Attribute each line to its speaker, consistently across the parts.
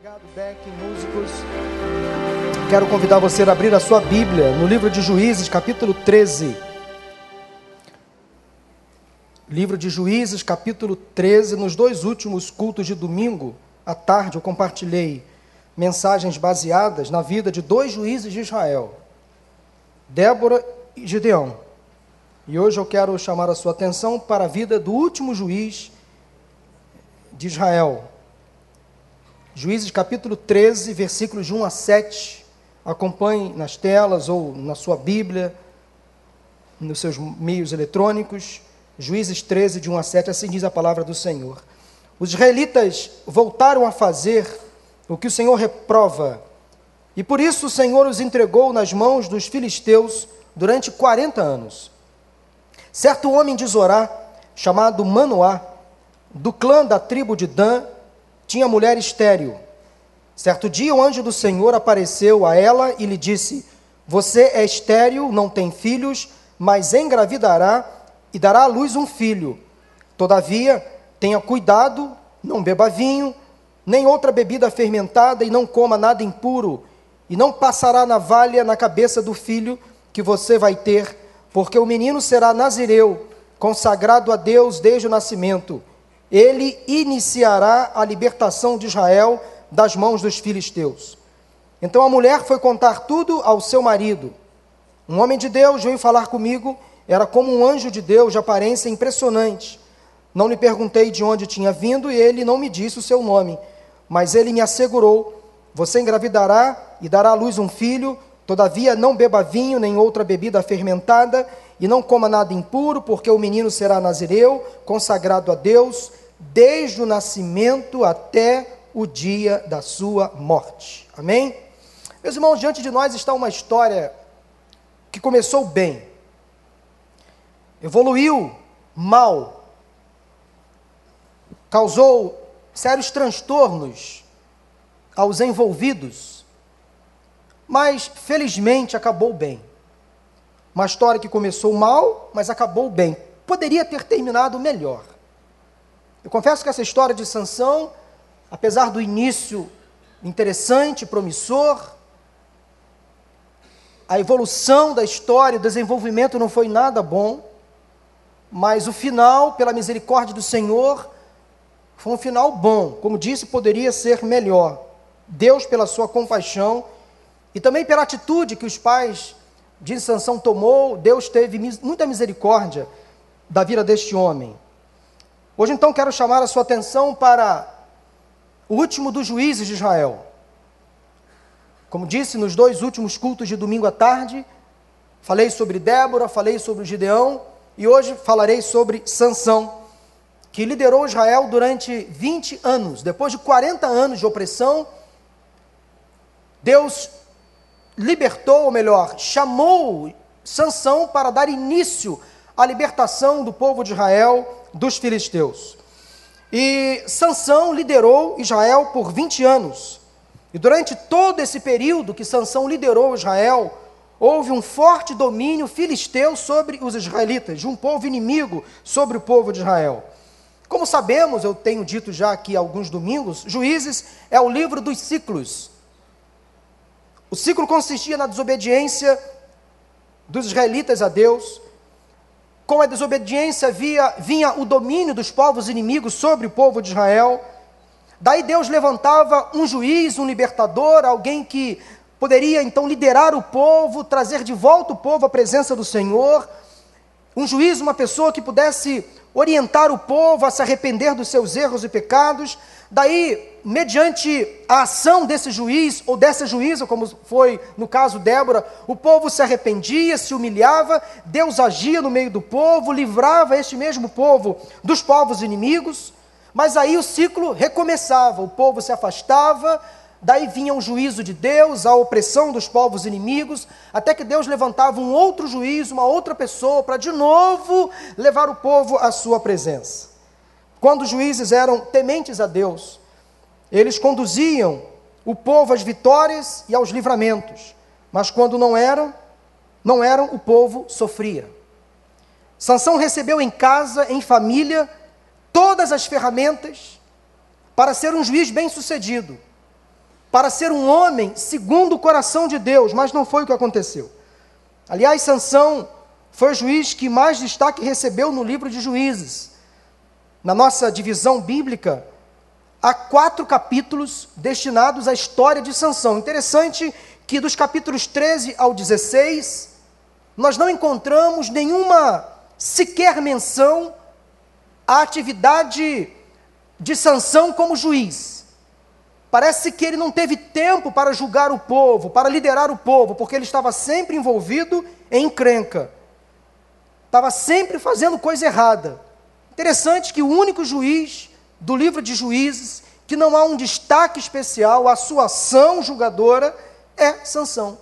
Speaker 1: Obrigado, Beck, músicos. Quero convidar você a abrir a sua Bíblia no livro de Juízes, capítulo 13. Livro de Juízes, capítulo 13. Nos dois últimos cultos de domingo, à tarde, eu compartilhei mensagens baseadas na vida de dois juízes de Israel, Débora e Gideão. E hoje eu quero chamar a sua atenção para a vida do último juiz de Israel, Juízes capítulo 13, versículos de 1 a 7. Acompanhe nas telas ou na sua Bíblia, nos seus meios eletrônicos. Juízes 13, de 1 a 7, assim diz a palavra do Senhor. Os israelitas voltaram a fazer o que o Senhor reprova, e por isso o Senhor os entregou nas mãos dos filisteus durante 40 anos. Certo homem de Zorá, chamado Manoá, do clã da tribo de Dan, tinha mulher estéril. Certo dia, o anjo do Senhor apareceu a ela e lhe disse: Você é estéril, não tem filhos, mas engravidará e dará à luz um filho. Todavia, tenha cuidado, não beba vinho, nem outra bebida fermentada, e não coma nada impuro, e não passará navalha na cabeça do filho que você vai ter, porque o menino será nazireu, consagrado a Deus desde o nascimento ele iniciará a libertação de Israel das mãos dos filisteus. Então a mulher foi contar tudo ao seu marido. Um homem de Deus veio falar comigo, era como um anjo de Deus, de aparência impressionante. Não lhe perguntei de onde tinha vindo e ele não me disse o seu nome, mas ele me assegurou: Você engravidará e dará à luz um filho, todavia não beba vinho nem outra bebida fermentada, e não coma nada impuro, porque o menino será nazireu, consagrado a Deus, desde o nascimento até o dia da sua morte. Amém? Meus irmãos, diante de nós está uma história que começou bem, evoluiu mal, causou sérios transtornos aos envolvidos, mas felizmente acabou bem. Uma história que começou mal, mas acabou bem. Poderia ter terminado melhor. Eu confesso que essa história de Sansão, apesar do início interessante, promissor, a evolução da história, o desenvolvimento não foi nada bom, mas o final, pela misericórdia do Senhor, foi um final bom. Como disse, poderia ser melhor. Deus, pela sua compaixão e também pela atitude que os pais de Sansão tomou, Deus teve muita misericórdia da vida deste homem. Hoje, então, quero chamar a sua atenção para o último dos juízes de Israel. Como disse nos dois últimos cultos de domingo à tarde, falei sobre Débora, falei sobre Gideão e hoje falarei sobre Sansão, que liderou Israel durante 20 anos. Depois de 40 anos de opressão, Deus libertou, ou melhor, chamou Sansão para dar início à libertação do povo de Israel dos filisteus. E Sansão liderou Israel por 20 anos. E durante todo esse período que Sansão liderou Israel, houve um forte domínio filisteu sobre os israelitas, de um povo inimigo sobre o povo de Israel. Como sabemos, eu tenho dito já aqui alguns domingos, Juízes é o livro dos ciclos. O ciclo consistia na desobediência dos israelitas a Deus, com a desobediência via, vinha o domínio dos povos inimigos sobre o povo de Israel. Daí Deus levantava um juiz, um libertador, alguém que poderia então liderar o povo, trazer de volta o povo à presença do Senhor. Um juiz, uma pessoa que pudesse orientar o povo a se arrepender dos seus erros e pecados. Daí, mediante a ação desse juiz ou dessa juíza, como foi no caso Débora, o povo se arrependia, se humilhava, Deus agia no meio do povo, livrava este mesmo povo dos povos inimigos, mas aí o ciclo recomeçava, o povo se afastava, daí vinha um juízo de Deus, a opressão dos povos inimigos, até que Deus levantava um outro juiz, uma outra pessoa, para de novo levar o povo à sua presença. Quando os juízes eram tementes a Deus, eles conduziam o povo às vitórias e aos livramentos, mas quando não eram, não eram, o povo sofria. Sansão recebeu em casa, em família, todas as ferramentas para ser um juiz bem-sucedido. Para ser um homem segundo o coração de Deus, mas não foi o que aconteceu. Aliás, Sansão foi o juiz que mais destaque recebeu no livro de Juízes. Na nossa divisão bíblica, há quatro capítulos destinados à história de Sansão. Interessante que dos capítulos 13 ao 16, nós não encontramos nenhuma sequer menção à atividade de Sansão como juiz. Parece que ele não teve tempo para julgar o povo, para liderar o povo, porque ele estava sempre envolvido em encrenca. Estava sempre fazendo coisa errada. Interessante que o único juiz do livro de Juízes que não há um destaque especial, a sua ação julgadora é Sansão.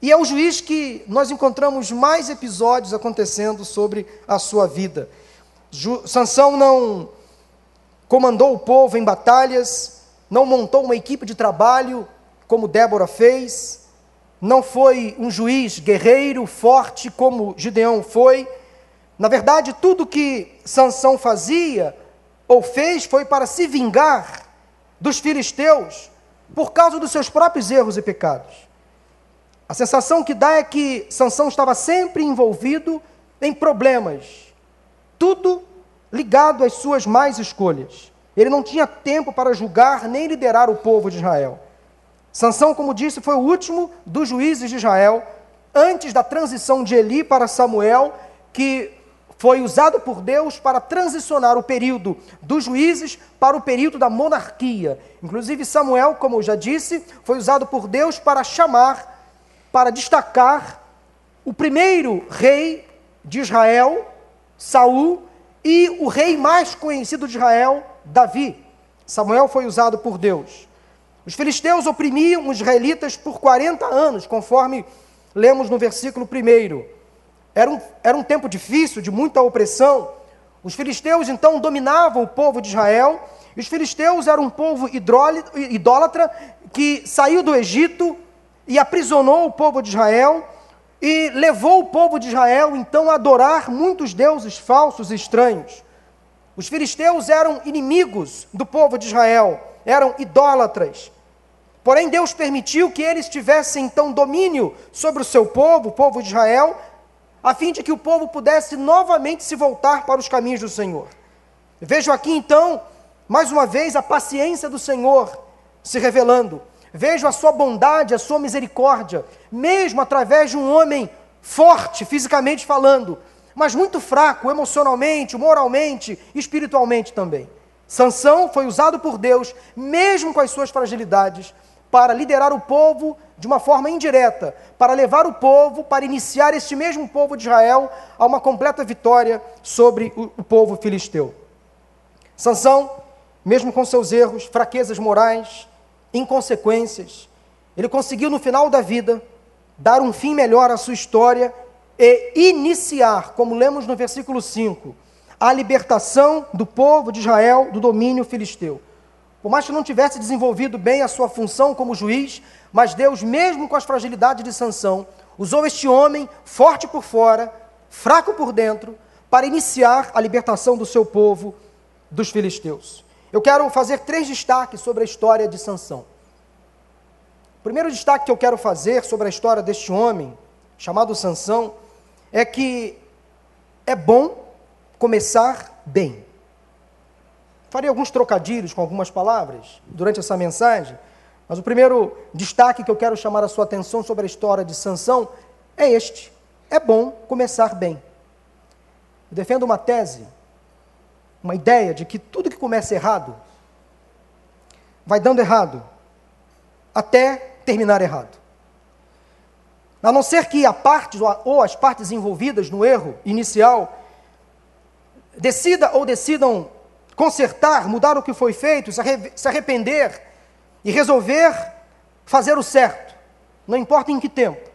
Speaker 1: E é o juiz que nós encontramos mais episódios acontecendo sobre a sua vida. Ju Sansão não comandou o povo em batalhas, não montou uma equipe de trabalho como Débora fez, não foi um juiz guerreiro, forte como Gideão foi. Na verdade, tudo que Sansão fazia ou fez foi para se vingar dos filisteus por causa dos seus próprios erros e pecados. A sensação que dá é que Sansão estava sempre envolvido em problemas, tudo ligado às suas más escolhas. Ele não tinha tempo para julgar nem liderar o povo de Israel. Sansão, como disse, foi o último dos juízes de Israel, antes da transição de Eli para Samuel, que foi usado por Deus para transicionar o período dos juízes para o período da monarquia. Inclusive, Samuel, como eu já disse, foi usado por Deus para chamar, para destacar o primeiro rei de Israel, Saul, e o rei mais conhecido de Israel, Davi. Samuel foi usado por Deus. Os filisteus oprimiam os israelitas por 40 anos, conforme lemos no versículo 1. Era um, era um tempo difícil, de muita opressão. Os filisteus então dominavam o povo de Israel. E os filisteus eram um povo idólatra que saiu do Egito e aprisionou o povo de Israel e levou o povo de Israel então a adorar muitos deuses falsos e estranhos. Os filisteus eram inimigos do povo de Israel, eram idólatras. Porém, Deus permitiu que eles tivessem então domínio sobre o seu povo, o povo de Israel, a fim de que o povo pudesse novamente se voltar para os caminhos do Senhor. Vejo aqui então, mais uma vez, a paciência do Senhor se revelando. Vejo a sua bondade, a sua misericórdia, mesmo através de um homem forte, fisicamente falando, mas muito fraco emocionalmente, moralmente, espiritualmente também. Sansão foi usado por Deus, mesmo com as suas fragilidades, para liderar o povo de uma forma indireta, para levar o povo, para iniciar este mesmo povo de Israel a uma completa vitória sobre o, povo filisteu. Sansão, mesmo com seus erros, fraquezas morais, inconsequências, ele conseguiu no final da vida dar um fim melhor à sua história e iniciar, como lemos no versículo 5, a libertação do povo de Israel do domínio filisteu. Por mais que não tivesse desenvolvido bem a sua função como juiz, mas Deus, mesmo com as fragilidades de Sansão, usou este homem forte por fora, fraco por dentro, para iniciar a libertação do seu povo dos filisteus. Eu quero fazer três destaques sobre a história de Sansão. O primeiro destaque que eu quero fazer sobre a história deste homem, chamado Sansão, é que é bom começar bem. Farei alguns trocadilhos com algumas palavras durante essa mensagem, mas o primeiro destaque que eu quero chamar a sua atenção sobre a história de Sansão é este: é bom começar bem. Eu defendo uma tese, uma ideia de que tudo que começa errado vai dando errado até terminar errado. A não ser que a parte ou as partes envolvidas no erro inicial decida ou decidam consertar, mudar o que foi feito, se arrepender e resolver fazer o certo, não importa em que tempo.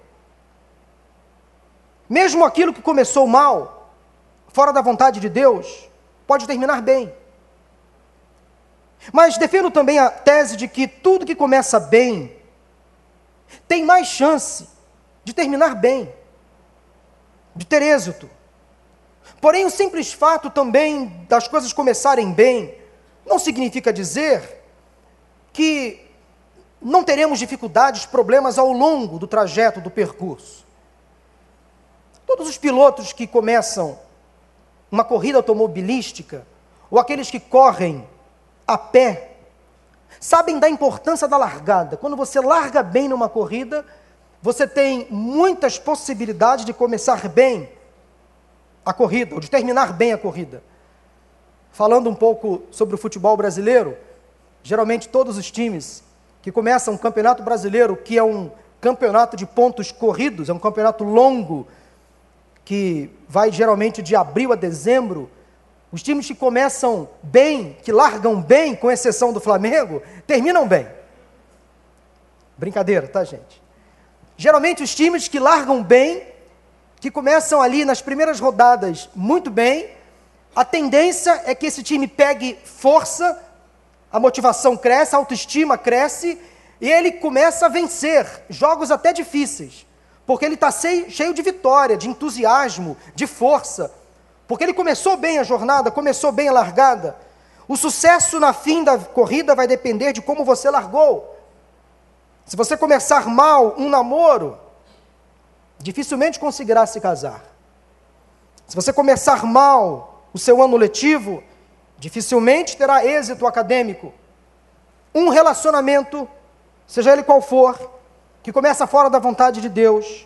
Speaker 1: Mesmo aquilo que começou mal, fora da vontade de Deus, pode terminar bem. Mas defendo também a tese de que tudo que começa bem tem mais chance de terminar bem, de ter êxito. Porém, o simples fato também das coisas começarem bem não significa dizer que não teremos dificuldades, problemas ao longo do trajeto, do percurso. Todos os pilotos que começam uma corrida automobilística, ou aqueles que correm a pé, sabem da importância da largada. Quando você larga bem numa corrida, você tem muitas possibilidades de começar bem a corrida, ou de terminar bem a corrida. Falando um pouco sobre o futebol brasileiro, geralmente todos os times que começam um campeonato brasileiro, que é um campeonato de pontos corridos, é um campeonato longo, que vai geralmente de abril a dezembro, os times que começam bem, que largam bem, com exceção do Flamengo, terminam bem. Brincadeira, tá, gente? Geralmente os times que largam bem, que começam ali nas primeiras rodadas muito bem, a tendência é que esse time pegue força, a motivação cresce, a autoestima cresce, e ele começa a vencer jogos até difíceis, porque ele está cheio de vitória, de entusiasmo, de força, porque ele começou bem a jornada, começou bem a largada. O sucesso na fim da corrida vai depender de como você largou. Se você começar mal um namoro, dificilmente conseguirá se casar. Se você começar mal o seu ano letivo, dificilmente terá êxito acadêmico. Um relacionamento, seja ele qual for, que começa fora da vontade de Deus,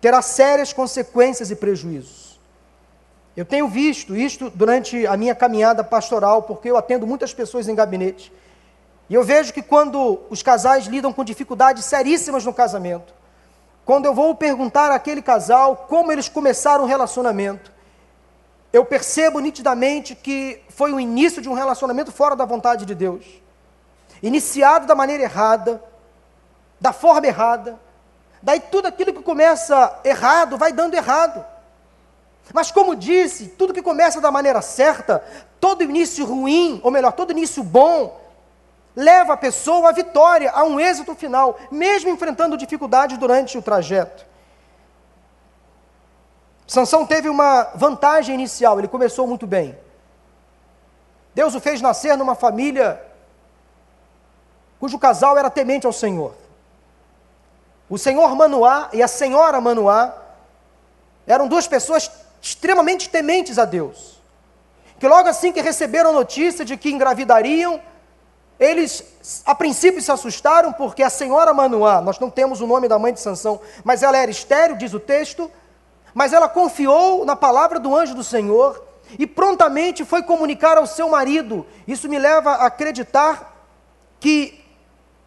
Speaker 1: terá sérias consequências e prejuízos. Eu tenho visto isto durante a minha caminhada pastoral, porque eu atendo muitas pessoas em gabinete. E eu vejo que quando os casais lidam com dificuldades seríssimas no casamento, quando eu vou perguntar àquele casal como eles começaram o relacionamento, eu percebo nitidamente que foi o início de um relacionamento fora da vontade de Deus. Iniciado da maneira errada, da forma errada. Daí tudo aquilo que começa errado vai dando errado. Mas como disse, tudo que começa da maneira certa, todo início ruim, ou melhor, todo início bom, leva a pessoa à vitória, a um êxito final, mesmo enfrentando dificuldades durante o trajeto. Sansão teve uma vantagem inicial, ele começou muito bem. Deus o fez nascer numa família cujo casal era temente ao Senhor. O senhor Manoá e a senhora Manoá eram duas pessoas extremamente tementes a Deus. Que logo assim que receberam a notícia de que engravidariam, eles, a princípio, se assustaram porque a senhora Manoá, nós não temos o nome da mãe de Sansão, mas ela era estéril, diz o texto, mas ela confiou na palavra do anjo do Senhor e prontamente foi comunicar ao seu marido. Isso me leva a acreditar que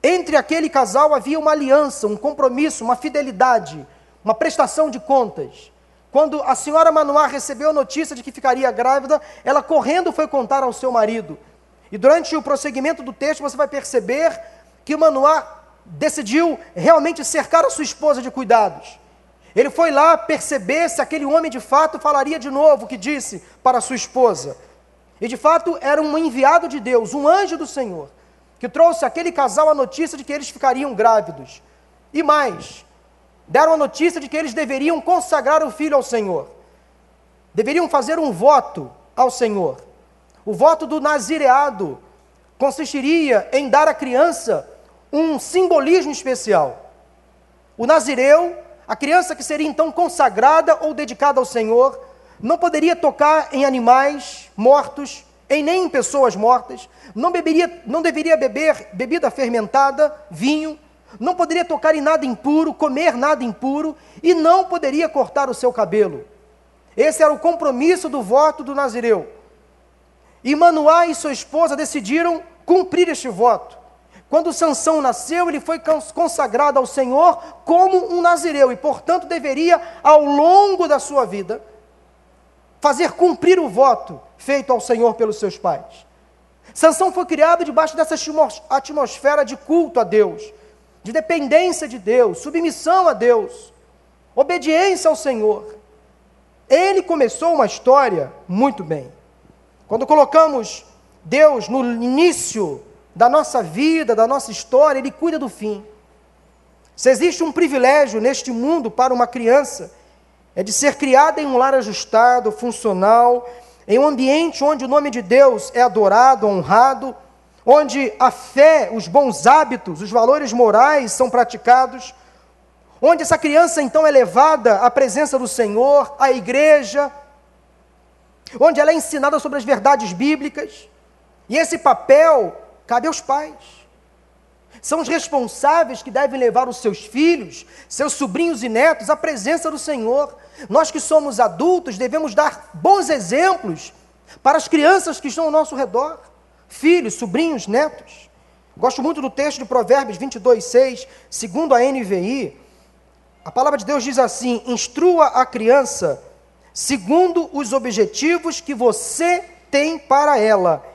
Speaker 1: entre aquele casal havia uma aliança, um compromisso, uma fidelidade, uma prestação de contas. Quando a senhora Manoá recebeu a notícia de que ficaria grávida, ela correndo foi contar ao seu marido. E durante o prosseguimento do texto você vai perceber que Manoá decidiu realmente cercar a sua esposa de cuidados. Ele foi lá perceber se aquele homem de fato falaria de novo o que disse para sua esposa. E de fato era um enviado de Deus, um anjo do Senhor, que trouxe aquele casal a notícia de que eles ficariam grávidos. E mais, deram a notícia de que eles deveriam consagrar o filho ao Senhor. Deveriam fazer um voto ao Senhor. O voto do nazireado consistiria em dar à criança um simbolismo especial. O nazireu, a criança que seria então consagrada ou dedicada ao Senhor, não poderia tocar em animais mortos, em nem em pessoas mortas, não, beberia, não deveria beber bebida fermentada, vinho, não poderia tocar em nada impuro, comer nada impuro e não poderia cortar o seu cabelo. Esse era o compromisso do voto do Nazireu. E Manoá e sua esposa decidiram cumprir este voto. Quando Sansão nasceu, ele foi consagrado ao Senhor como um nazireu e, portanto, deveria, ao longo da sua vida, fazer cumprir o voto feito ao Senhor pelos seus pais. Sansão foi criado debaixo dessa atmosfera de culto a Deus, de dependência de Deus, submissão a Deus, obediência ao Senhor. Ele começou uma história muito bem. Quando colocamos Deus no início da nossa vida, da nossa história, Ele cuida do fim. Se existe um privilégio neste mundo para uma criança, é de ser criada em um lar ajustado, funcional, em um ambiente onde o nome de Deus é adorado, honrado, onde a fé, os bons hábitos, os valores morais são praticados, onde essa criança então é levada à presença do Senhor, à igreja, onde ela é ensinada sobre as verdades bíblicas, e esse papel cabe aos pais. São os responsáveis que devem levar os seus filhos, seus sobrinhos e netos à presença do Senhor. Nós que somos adultos devemos dar bons exemplos para as crianças que estão ao nosso redor, filhos, sobrinhos, netos. Gosto muito do texto de Provérbios 22, 6, segundo a NVI. A palavra de Deus diz assim: instrua a criança segundo os objetivos que você tem para ela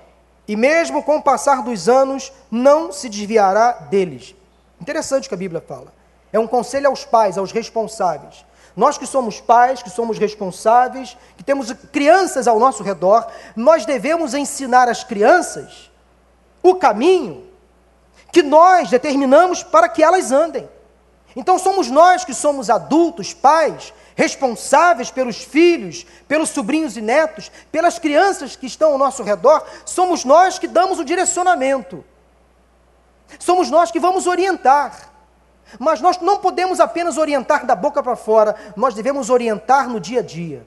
Speaker 1: e mesmo com o passar dos anos, não se desviará deles. Interessante o que a Bíblia fala. É um conselho aos pais, aos responsáveis. Nós que somos pais, que somos responsáveis, que temos crianças ao nosso redor, nós devemos ensinar às crianças o caminho que nós determinamos para que elas andem. Então somos nós que somos adultos, pais, responsáveis pelos filhos, pelos sobrinhos e netos, pelas crianças que estão ao nosso redor, somos nós que damos o direcionamento. Somos nós que vamos orientar. Mas nós não podemos apenas orientar da boca para fora, nós devemos orientar no dia a dia.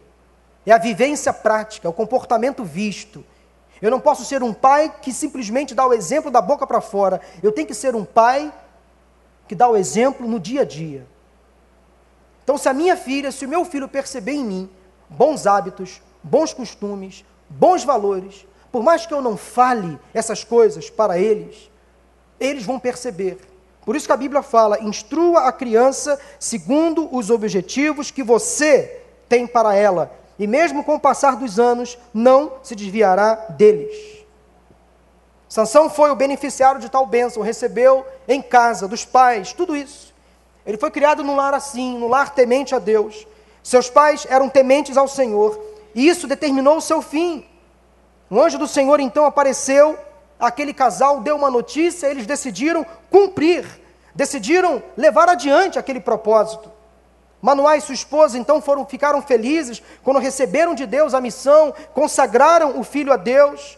Speaker 1: É a vivência prática, é o comportamento visto. Eu não posso ser um pai que simplesmente dá o exemplo da boca para fora. Eu tenho que ser um pai que dá o exemplo no dia a dia. Então, se a minha filha, se o meu filho perceber em mim bons hábitos, bons costumes, bons valores, por mais que eu não fale essas coisas para eles, eles vão perceber. Por isso que a Bíblia fala: instrua a criança segundo os objetivos que você tem para ela, e mesmo com o passar dos anos, não se desviará deles. Sansão foi o beneficiário de tal bênção, recebeu em casa dos pais tudo isso. Ele foi criado num lar assim, num lar temente a Deus. Seus pais eram tementes ao Senhor, e isso determinou o seu fim. O anjo do Senhor então apareceu, aquele casal deu uma notícia, eles decidiram cumprir, decidiram levar adiante aquele propósito. Manoá e sua esposa então foram, ficaram felizes quando receberam de Deus a missão, consagraram o filho a Deus.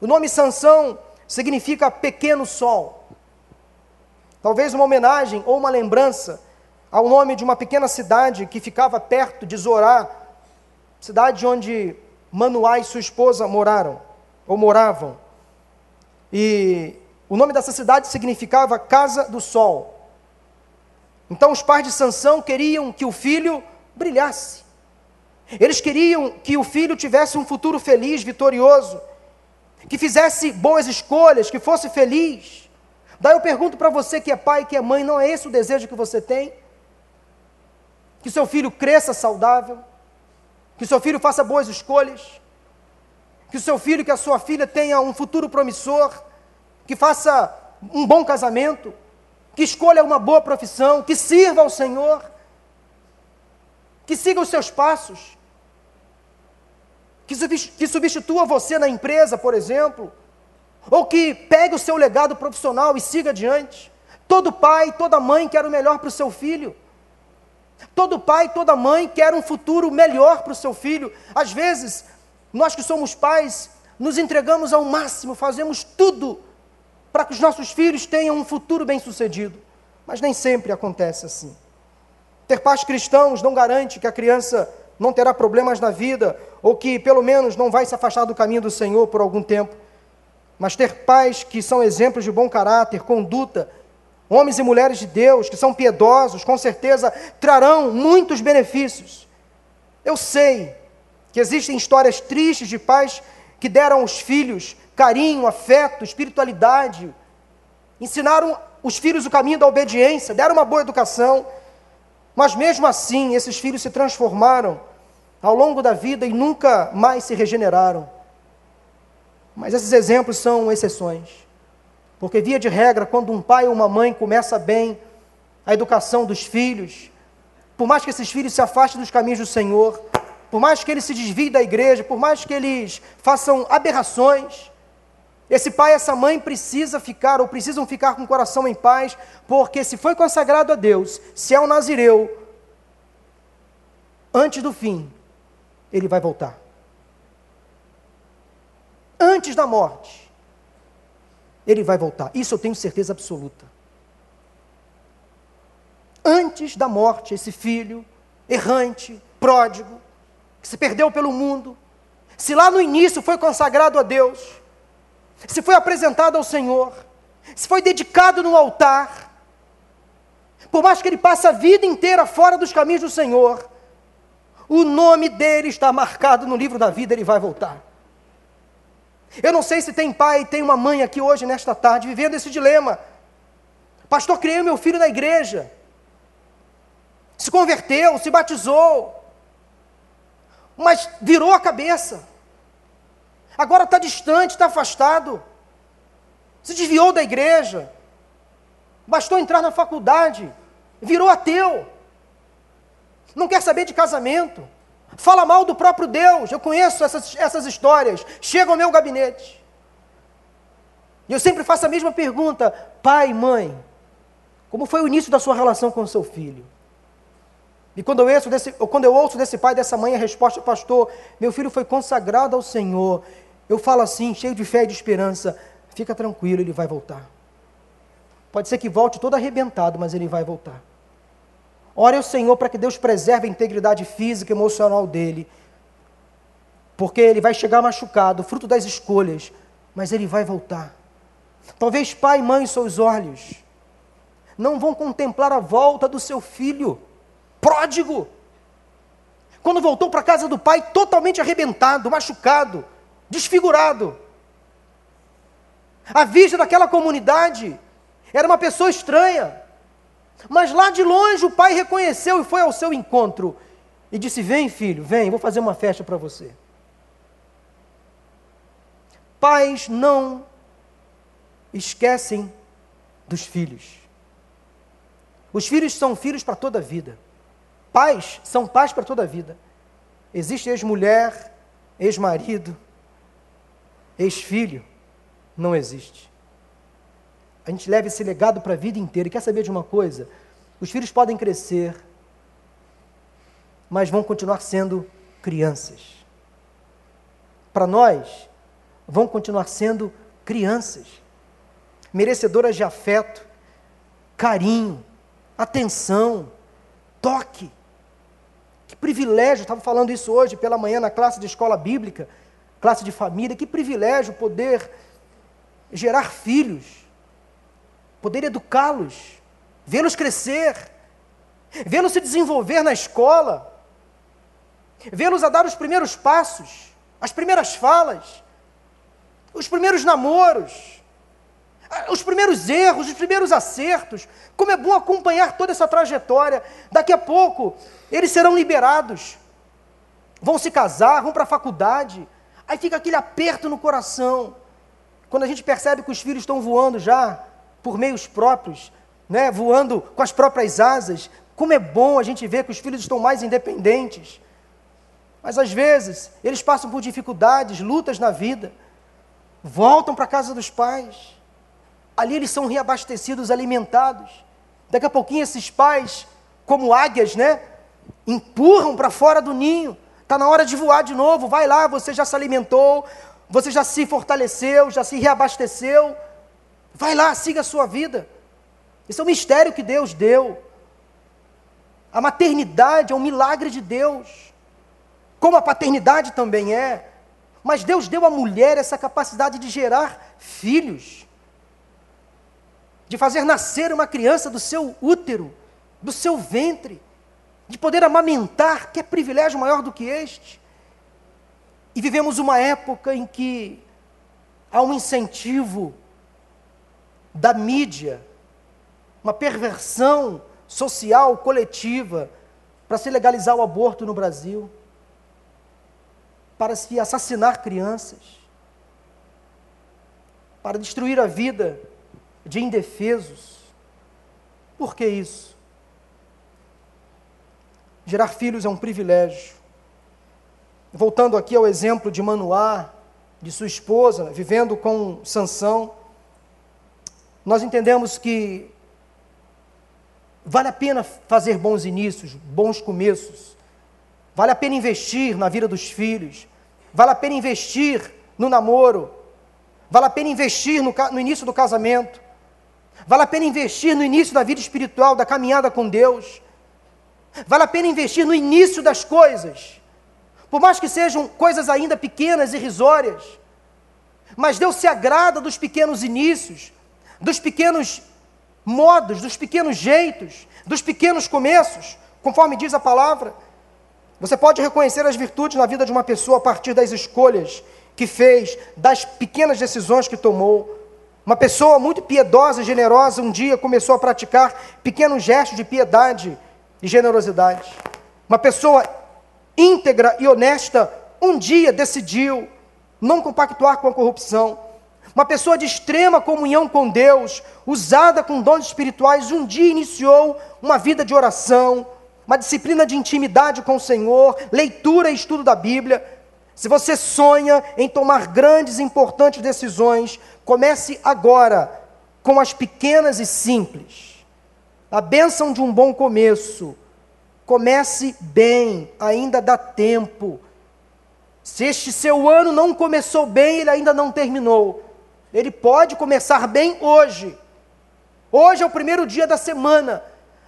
Speaker 1: O nome Sansão significa pequeno sol. Talvez uma homenagem ou uma lembrança ao nome de uma pequena cidade que ficava perto de Zorá, cidade onde Manoá e sua esposa moraram, ou moravam. E o nome dessa cidade significava Casa do Sol. Então os pais de Sansão queriam que o filho brilhasse. Eles queriam que o filho tivesse um futuro feliz, vitorioso, que fizesse boas escolhas, que fosse feliz. Daí eu pergunto para você que é pai, que é mãe, não é esse o desejo que você tem? Que seu filho cresça saudável, que seu filho faça boas escolhas, que o seu filho, que a sua filha tenha um futuro promissor, que faça um bom casamento, que escolha uma boa profissão, que sirva ao Senhor, que siga os seus passos, que substitua você na empresa, por exemplo, ou que pegue o seu legado profissional e siga adiante. Todo pai, toda mãe quer o melhor para o seu filho. Todo pai, toda mãe quer um futuro melhor para o seu filho. Às vezes, nós que somos pais, nos entregamos ao máximo, fazemos tudo para que os nossos filhos tenham um futuro bem-sucedido. Mas nem sempre acontece assim. Ter pais cristãos não garante que a criança não terá problemas na vida, ou que pelo menos não vai se afastar do caminho do Senhor por algum tempo mas ter pais que são exemplos de bom caráter, conduta, homens e mulheres de Deus que são piedosos, com certeza trarão muitos benefícios. Eu sei que existem histórias tristes de pais que deram aos filhos carinho, afeto, espiritualidade, ensinaram os filhos o caminho da obediência, deram uma boa educação, mas mesmo assim esses filhos se transformaram ao longo da vida e nunca mais se regeneraram. Mas esses exemplos são exceções. Porque, via de regra, quando um pai ou uma mãe começa bem a educação dos filhos, por mais que esses filhos se afastem dos caminhos do Senhor, por mais que eles se desviem da igreja, por mais que eles façam aberrações, esse pai e essa mãe precisa ficar ou precisam ficar com o coração em paz, porque se foi consagrado a Deus, se é um nazireu, antes do fim, ele vai voltar antes da morte. ele vai voltar. Isso eu tenho certeza absoluta. Antes da morte, esse filho errante, pródigo, que se perdeu pelo mundo, se lá no início foi consagrado a Deus, se foi apresentado ao Senhor, se foi dedicado no altar, por mais que ele passe a vida inteira fora dos caminhos do Senhor, o nome dele está marcado no livro da vida, ele vai voltar. Eu não sei se tem pai tem uma mãe aqui hoje, nesta tarde, vivendo esse dilema. Pastor, criei meu filho na igreja. Se converteu, se batizou. Mas virou a cabeça. Agora está distante, está afastado. Se desviou da igreja. Bastou entrar na faculdade. Virou ateu. Não quer saber de casamento fala mal do próprio Deus. Eu conheço essas, essas histórias. Chega ao meu gabinete. E eu sempre faço a mesma pergunta: pai, mãe, como foi o início da sua relação com o seu filho? E quando eu, ouço desse, quando eu ouço desse pai, dessa mãe, a resposta, pastor, meu filho foi consagrado ao Senhor. Eu falo assim, cheio de fé e de esperança: fica tranquilo, ele vai voltar. Pode ser que volte todo arrebentado, mas ele vai voltar. Ore ao Senhor para que Deus preserve a integridade física e emocional dele. Porque ele vai chegar machucado, fruto das escolhas, mas ele vai voltar. Talvez pai e mãe, seus olhos, não vão contemplar a volta do seu filho, pródigo. Quando voltou para a casa do pai, totalmente arrebentado, machucado, desfigurado. A vista daquela comunidade era uma pessoa estranha, mas lá de longe o pai reconheceu e foi ao seu encontro e disse: Vem, filho, vem, vou fazer uma festa para você. Pais não esquecem dos filhos. Os filhos são filhos para toda a vida. Pais são pais para toda a vida. Existe ex-mulher, ex-marido, ex-filho. Não existe. A gente leva esse legado para a vida inteira. E quer saber de uma coisa? Os filhos podem crescer, mas vão continuar sendo crianças. Para nós, vão continuar sendo crianças, merecedoras de afeto, carinho, atenção, toque. Que privilégio, estava falando isso hoje pela manhã na classe de escola bíblica, classe de família, que privilégio poder gerar filhos poder educá-los, vê-los crescer, vê-los se desenvolver na escola, vê-los a dar os primeiros passos, as primeiras falas, os primeiros namoros, os primeiros erros, os primeiros acertos. Como é bom acompanhar toda essa trajetória. Daqui a pouco, eles serão liberados, vão se casar, vão para a faculdade. Aí fica aquele aperto no coração. Quando a gente percebe que os filhos estão voando já por meios próprios, né, voando com as próprias asas. Como é bom a gente ver que os filhos estão mais independentes. Mas às vezes eles passam por dificuldades, lutas na vida, voltam para a casa dos pais. Ali eles são reabastecidos, alimentados. Daqui a pouquinho esses pais, como águias, né, empurram para fora do ninho. Está na hora de voar de novo. Vai lá, você já se alimentou, você já se fortaleceu, já se reabasteceu. Vai lá, siga a sua vida. Esse é o mistério que Deus deu. A maternidade é um milagre de Deus, como a paternidade também é. Mas Deus deu à mulher essa capacidade de gerar filhos, de fazer nascer uma criança do seu útero, do seu ventre, de poder amamentar, que é privilégio maior do que este. E vivemos uma época em que há um incentivo da mídia, uma perversão social coletiva para se legalizar o aborto no Brasil, para se assassinar crianças, para destruir a vida de indefesos. Por que isso? Gerar filhos é um privilégio. Voltando aqui ao exemplo de Manoá, de sua esposa, vivendo com Sansão, nós entendemos que vale a pena fazer bons inícios, bons começos, vale a pena investir na vida dos filhos, vale a pena investir no namoro, Vale a pena investir no, no início do casamento. Vale a pena investir no início da vida espiritual, da caminhada com Deus. Vale a pena investir no início das coisas. Por mais que sejam coisas ainda pequenas e irrisórias. Mas Deus se agrada dos pequenos inícios, dos pequenos modos, dos pequenos jeitos, dos pequenos começos, conforme diz a palavra. Você pode reconhecer as virtudes na vida de uma pessoa a partir das escolhas que fez, das pequenas decisões que tomou. Uma pessoa muito piedosa e generosa um dia começou a praticar pequenos gestos de piedade e generosidade. Uma pessoa íntegra e honesta um dia decidiu não compactuar com a corrupção. Uma pessoa de extrema comunhão com Deus, usada com dons espirituais, um dia iniciou uma vida de oração, uma disciplina de intimidade com o Senhor, leitura e estudo da Bíblia. Se você sonha em tomar grandes e importantes decisões, comece agora com as pequenas e simples. A bênção de um bom começo. Comece bem, ainda dá tempo. Se este seu ano não começou bem, ele ainda não terminou. Ele pode começar bem hoje. Hoje é o primeiro dia da semana.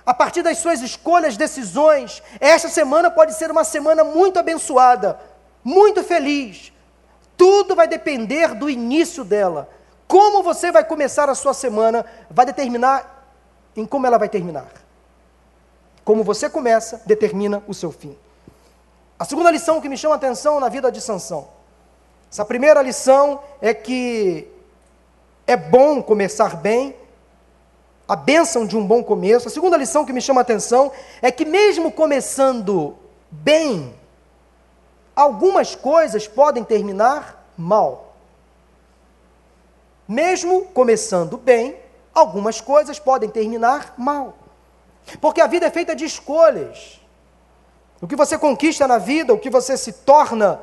Speaker 1: A partir das suas escolhas, decisões, esta semana pode ser uma semana muito abençoada muito feliz. Tudo vai depender do início dela. Como você vai começar a sua semana vai determinar em como ela vai terminar. Como você começa, determina o seu fim. A segunda lição que me chama a atenção na vida de Sansão. Essa primeira lição é que é bom começar bem, a bênção de um bom começo. A segunda lição que me chama a atenção é que, mesmo começando bem, algumas coisas podem terminar mal. Mesmo começando bem, algumas coisas podem terminar mal. Porque a vida é feita de escolhas. O que você conquista na vida, o que você se torna,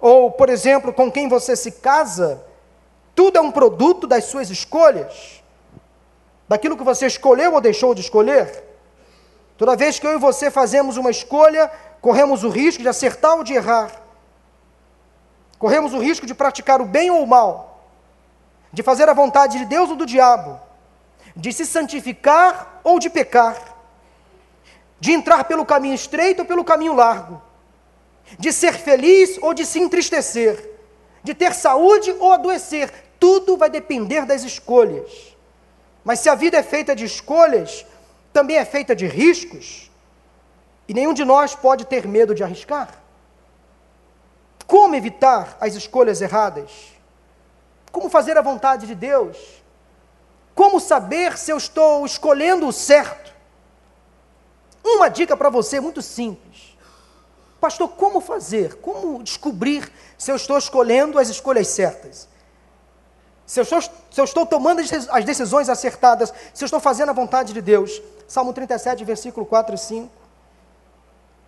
Speaker 1: ou, por exemplo, com quem você se casa, tudo é um produto das suas escolhas. Daquilo que você escolheu ou deixou de escolher. Toda vez que eu e você fazemos uma escolha, corremos o risco de acertar ou de errar. Corremos o risco de praticar o bem ou o mal, de fazer a vontade de Deus ou do diabo, de se santificar ou de pecar, de entrar pelo caminho estreito ou pelo caminho largo, de ser feliz ou de se entristecer, de ter saúde ou adoecer. Tudo vai depender das escolhas. Mas se a vida é feita de escolhas, também é feita de riscos. E nenhum de nós pode ter medo de arriscar. Como evitar as escolhas erradas? Como fazer a vontade de Deus? Como saber se eu estou escolhendo o certo? Uma dica para você muito simples. Pastor, como fazer? Como descobrir se eu estou escolhendo as escolhas certas? Se eu, estou, se eu estou tomando as decisões acertadas, se eu estou fazendo a vontade de Deus. Salmo 37, versículo 4 e 5.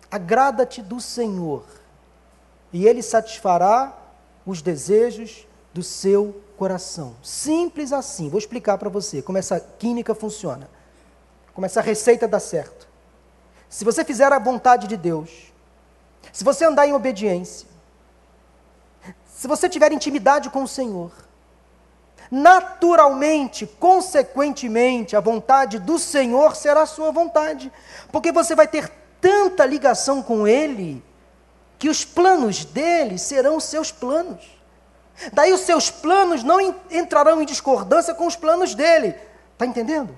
Speaker 1: Agrada-te do Senhor, e Ele satisfará os desejos do seu coração. Simples assim. Vou explicar para você como essa química funciona, como essa receita dá certo. Se você fizer a vontade de Deus, se você andar em obediência, se você tiver intimidade com o Senhor, naturalmente, consequentemente, a vontade do Senhor será a sua vontade, porque você vai ter tanta ligação com Ele, que os planos dele serão os seus planos. Daí os seus planos não entrarão em discordância com os planos dele. Está entendendo?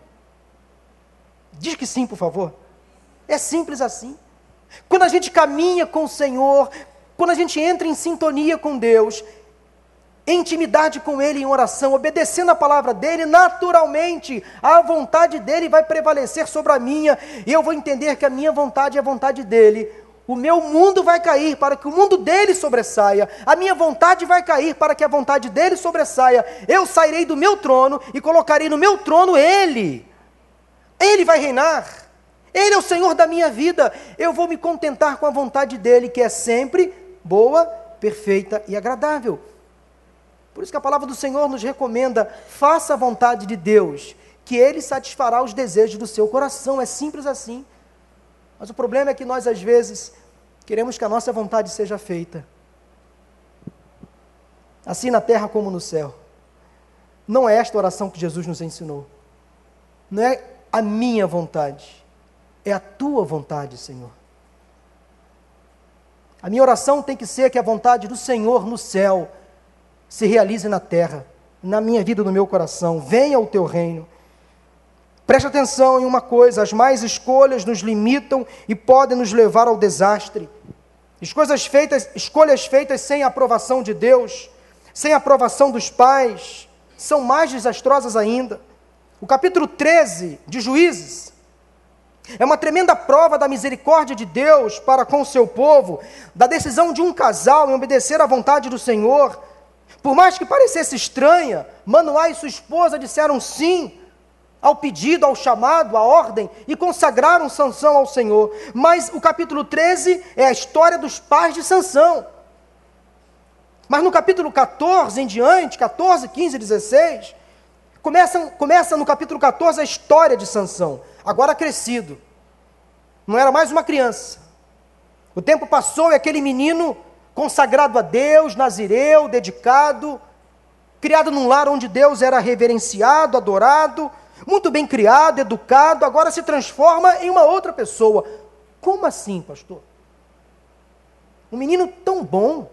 Speaker 1: Diz que sim, por favor. É simples assim. Quando a gente caminha com o Senhor, quando a gente entra em sintonia com Deus, intimidade com Ele em oração, obedecendo a palavra dEle, naturalmente a vontade dEle vai prevalecer sobre a minha, e eu vou entender que a minha vontade é a vontade dEle. O meu mundo vai cair para que o mundo dele sobressaia, a minha vontade vai cair para que a vontade dele sobressaia. Eu sairei do meu trono e colocarei no meu trono Ele. Ele vai reinar. Ele é o Senhor da minha vida. Eu vou me contentar com a vontade dele, que é sempre boa, perfeita e agradável. Por isso que a palavra do Senhor nos recomenda: faça a vontade de Deus, que Ele satisfará os desejos do seu coração. É simples assim. Mas o problema é que nós, às vezes, queremos que a nossa vontade seja feita, assim na terra como no céu. Não é esta oração que Jesus nos ensinou. Não é a minha vontade, é a tua vontade, Senhor. A minha oração tem que ser que a vontade do Senhor no céu se realize na terra, na minha vida, no meu coração. Venha o teu reino. Preste atenção em uma coisa: as mais escolhas nos limitam e podem nos levar ao desastre. Escolhas feitas, escolhas feitas sem a aprovação de Deus, sem a aprovação dos pais, são mais desastrosas ainda. O capítulo 13 de Juízes é uma tremenda prova da misericórdia de Deus para com o seu povo, da decisão de um casal em obedecer à vontade do Senhor. Por mais que parecesse estranha, Manoá e sua esposa disseram sim ao pedido, ao chamado, à ordem e consagraram Sansão ao Senhor. Mas o capítulo 13 é a história dos pais de Sansão. Mas no capítulo 14 em diante, 14, 15 e 16, começa, começa no capítulo 14 a história de Sansão, agora crescido. Não era mais uma criança. O tempo passou e aquele menino consagrado a Deus, nazireu, dedicado, criado num lar onde Deus era reverenciado, adorado, muito bem criado, educado, agora se transforma em uma outra pessoa. Como assim, pastor? Um menino tão bom,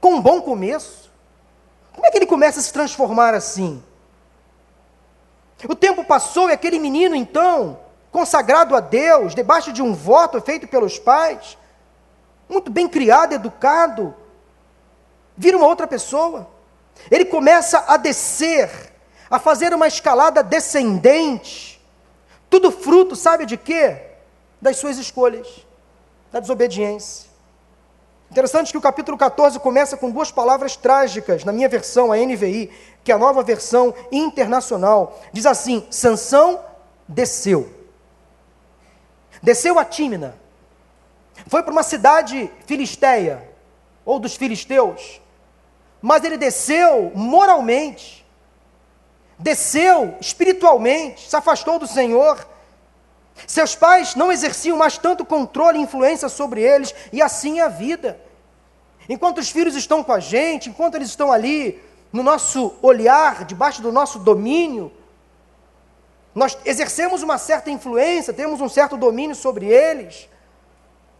Speaker 1: com um bom começo. Como é que ele começa a se transformar assim? O tempo passou e aquele menino, então, consagrado a Deus, debaixo de um voto feito pelos pais, muito bem criado, educado, vira uma outra pessoa. Ele começa a descer a fazer uma escalada descendente. Tudo fruto, sabe de quê? Das suas escolhas, da desobediência. Interessante que o capítulo 14 começa com duas palavras trágicas, na minha versão, a NVI, que é a nova versão internacional. Diz assim: Sansão desceu. Desceu a Tímina. Foi para uma cidade filisteia, ou dos filisteus. Mas ele desceu moralmente desceu espiritualmente, se afastou do Senhor. Seus pais não exerciam mais tanto controle e influência sobre eles, e assim é a vida. Enquanto os filhos estão com a gente, enquanto eles estão ali no nosso olhar, debaixo do nosso domínio, nós exercemos uma certa influência, temos um certo domínio sobre eles,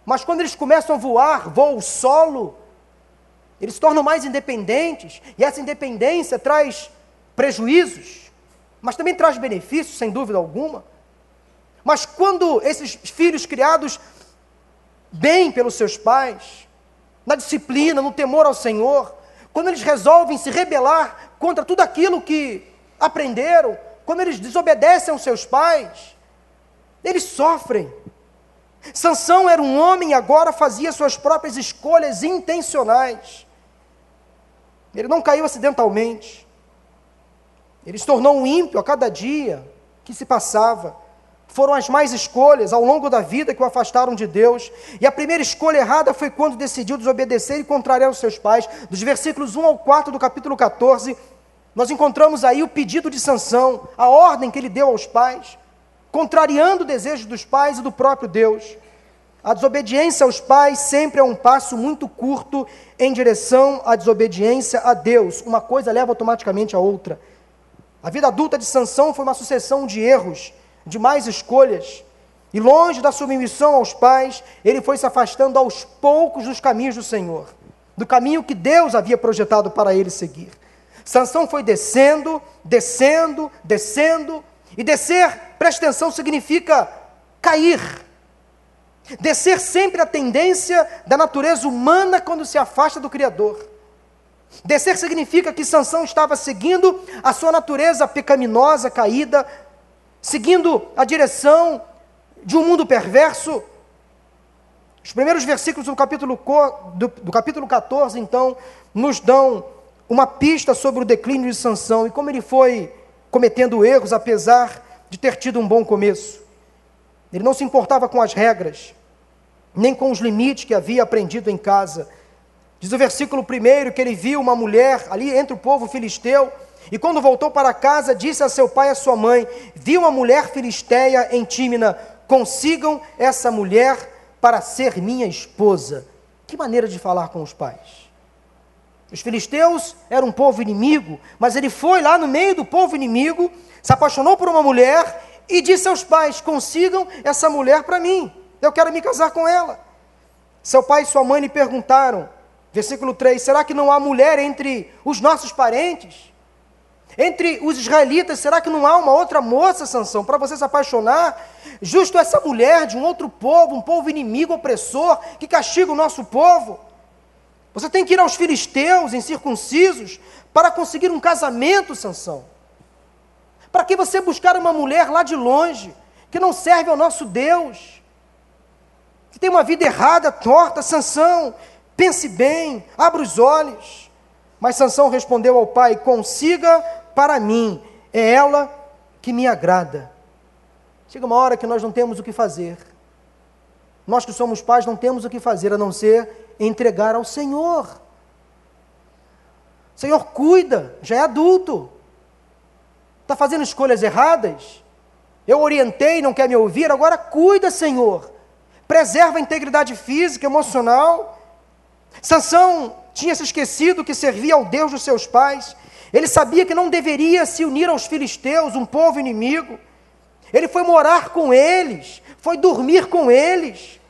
Speaker 1: mas quando eles começam a voar, voo solo, eles se tornam mais independentes, e essa independência traz prejuízos, mas também traz benefícios, sem dúvida alguma. Mas quando esses filhos criados bem pelos seus pais, na disciplina, no temor ao Senhor, quando eles resolvem se rebelar contra tudo aquilo que aprenderam, quando eles desobedecem aos seus pais, eles sofrem. Sansão era um homem e agora fazia suas próprias escolhas intencionais. Ele não caiu acidentalmente. Ele se tornou um ímpio a cada dia que se passava. Foram as mais escolhas ao longo da vida que o afastaram de Deus. E a primeira escolha errada foi quando decidiu desobedecer e contrariar os seus pais. Dos versículos 1 ao 4 do capítulo 14, nós encontramos aí o pedido de sanção, a ordem que ele deu aos pais, contrariando o desejo dos pais e do próprio Deus. A desobediência aos pais sempre é um passo muito curto em direção à desobediência a Deus. Uma coisa leva automaticamente a outra. A vida adulta de Sansão foi uma sucessão de erros, de mais escolhas. E longe da submissão aos pais, ele foi se afastando aos poucos dos caminhos do Senhor, do caminho que Deus havia projetado para ele seguir. Sansão foi descendo, descendo, descendo, e descer, preste atenção, significa cair. Descer sempre a tendência da natureza humana quando se afasta do Criador. Descer significa que Sansão estava seguindo a sua natureza pecaminosa, caída, seguindo a direção de um mundo perverso. Os primeiros versículos do capítulo, do, do capítulo 14, então, nos dão uma pista sobre o declínio de Sansão e como ele foi cometendo erros, apesar de ter tido um bom começo. Ele não se importava com as regras, nem com os limites que havia aprendido em casa. Diz o versículo 1 que ele viu uma mulher ali entre o povo filisteu, e quando voltou para casa, disse a seu pai e a sua mãe: Vi uma mulher filisteia em Tímina, consigam essa mulher para ser minha esposa. Que maneira de falar com os pais. Os filisteus eram um povo inimigo, mas ele foi lá no meio do povo inimigo, se apaixonou por uma mulher e disse aos pais: consigam essa mulher para mim, eu quero me casar com ela. Seu pai e sua mãe lhe perguntaram, versículo 3: será que não há mulher entre os nossos parentes? Entre os israelitas, será que não há uma outra moça, Sansão, para você se apaixonar? Justo essa mulher de um outro povo, um povo inimigo, opressor, que castiga o nosso povo. Você tem que ir aos filisteus, incircuncisos, para conseguir um casamento, Sansão. Para que você buscar uma mulher lá de longe, que não serve ao nosso Deus, que tem uma vida errada, torta, Sansão, pense bem, abra os olhos. Mas Sansão respondeu ao pai: Consiga para mim, é ela que me agrada. Chega uma hora que nós não temos o que fazer. Nós que somos pais não temos o que fazer a não ser entregar ao Senhor. Senhor, cuida, já é adulto. Está fazendo escolhas erradas? Eu orientei, não quer me ouvir, agora cuida, Senhor. Preserva a integridade física, emocional. Sansão tinha se esquecido que servia ao Deus dos seus pais ele sabia que não deveria se unir aos filisteus, um povo inimigo. Ele foi morar com eles, foi dormir com eles.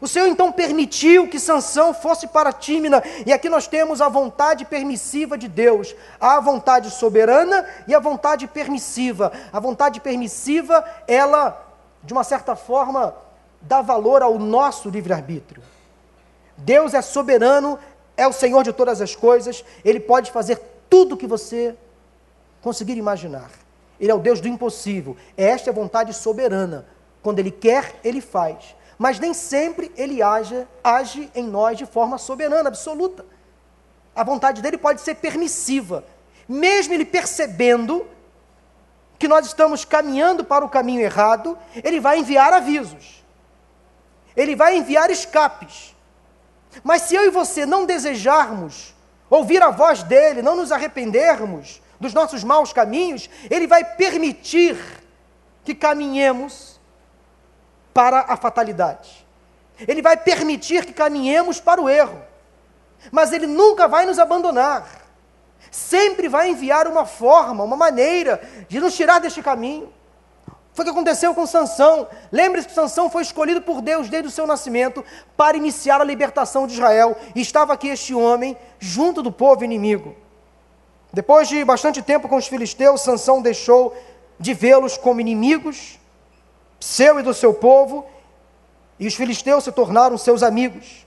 Speaker 1: O Senhor então permitiu que Sansão fosse para Tímina, e aqui nós temos a vontade permissiva de Deus, a vontade soberana e a vontade permissiva. A vontade permissiva, ela, de uma certa forma, dá valor ao nosso livre-arbítrio. Deus é soberano, é o Senhor de todas as coisas, ele pode fazer tudo que você conseguir imaginar. Ele é o Deus do impossível. Esta é a vontade soberana. Quando Ele quer, Ele faz. Mas nem sempre Ele age, age em nós de forma soberana, absoluta. A vontade dele pode ser permissiva. Mesmo Ele percebendo que nós estamos caminhando para o caminho errado, Ele vai enviar avisos. Ele vai enviar escapes. Mas se eu e você não desejarmos ouvir a voz dele, não nos arrependermos dos nossos maus caminhos, ele vai permitir que caminhemos para a fatalidade. Ele vai permitir que caminhemos para o erro. Mas ele nunca vai nos abandonar. Sempre vai enviar uma forma, uma maneira de nos tirar deste caminho. Foi o que aconteceu com Sansão. Lembre-se que Sansão foi escolhido por Deus desde o seu nascimento para iniciar a libertação de Israel. E estava aqui este homem junto do povo inimigo. Depois de bastante tempo com os filisteus, Sansão deixou de vê-los como inimigos, seu e do seu povo, e os filisteus se tornaram seus amigos.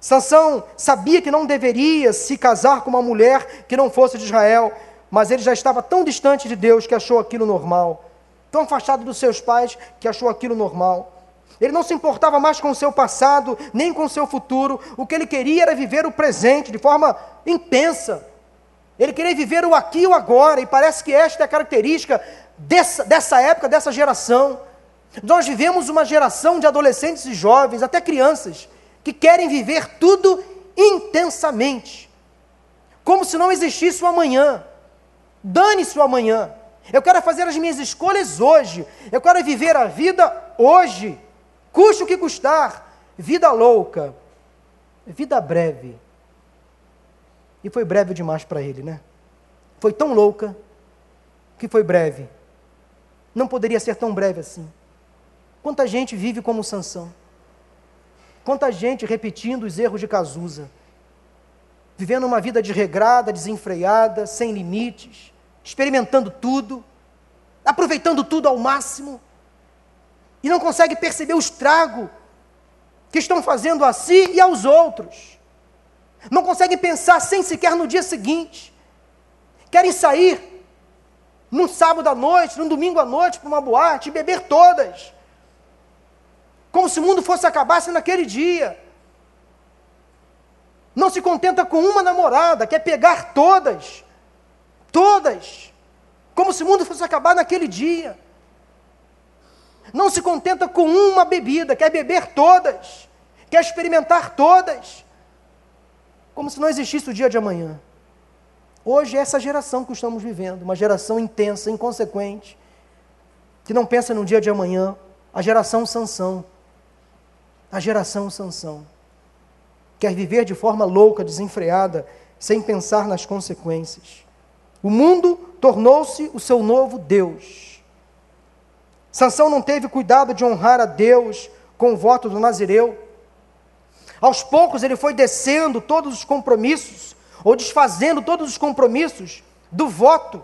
Speaker 1: Sansão sabia que não deveria se casar com uma mulher que não fosse de Israel, mas ele já estava tão distante de Deus que achou aquilo normal tão afastado dos seus pais que achou aquilo normal. Ele não se importava mais com o seu passado, nem com o seu futuro. O que ele queria era viver o presente de forma intensa. Ele queria viver o aqui e o agora, e parece que esta é a característica dessa, dessa época, dessa geração. Nós vivemos uma geração de adolescentes e jovens, até crianças, que querem viver tudo intensamente, como se não existisse o amanhã. Dane-se o amanhã. Eu quero fazer as minhas escolhas hoje. Eu quero viver a vida hoje. Custe o que custar. Vida louca. Vida breve. E foi breve demais para ele, né? Foi tão louca que foi breve. Não poderia ser tão breve assim. Quanta gente vive como Sansão. Quanta gente repetindo os erros de Cazuza. Vivendo uma vida desregrada, desenfreada, sem limites experimentando tudo, aproveitando tudo ao máximo, e não consegue perceber o estrago que estão fazendo a si e aos outros. Não conseguem pensar sem sequer no dia seguinte. Querem sair num sábado à noite, num domingo à noite para uma boate e beber todas. Como se o mundo fosse acabar-se naquele dia. Não se contenta com uma namorada, quer pegar todas. Todas. Como se o mundo fosse acabar naquele dia. Não se contenta com uma bebida, quer beber todas. Quer experimentar todas. Como se não existisse o dia de amanhã. Hoje é essa geração que estamos vivendo, uma geração intensa, inconsequente, que não pensa no dia de amanhã, a geração Sansão. A geração Sansão. Quer viver de forma louca, desenfreada, sem pensar nas consequências. O mundo tornou-se o seu novo Deus. Sansão não teve cuidado de honrar a Deus com o voto do Nazireu. Aos poucos ele foi descendo todos os compromissos, ou desfazendo todos os compromissos do voto.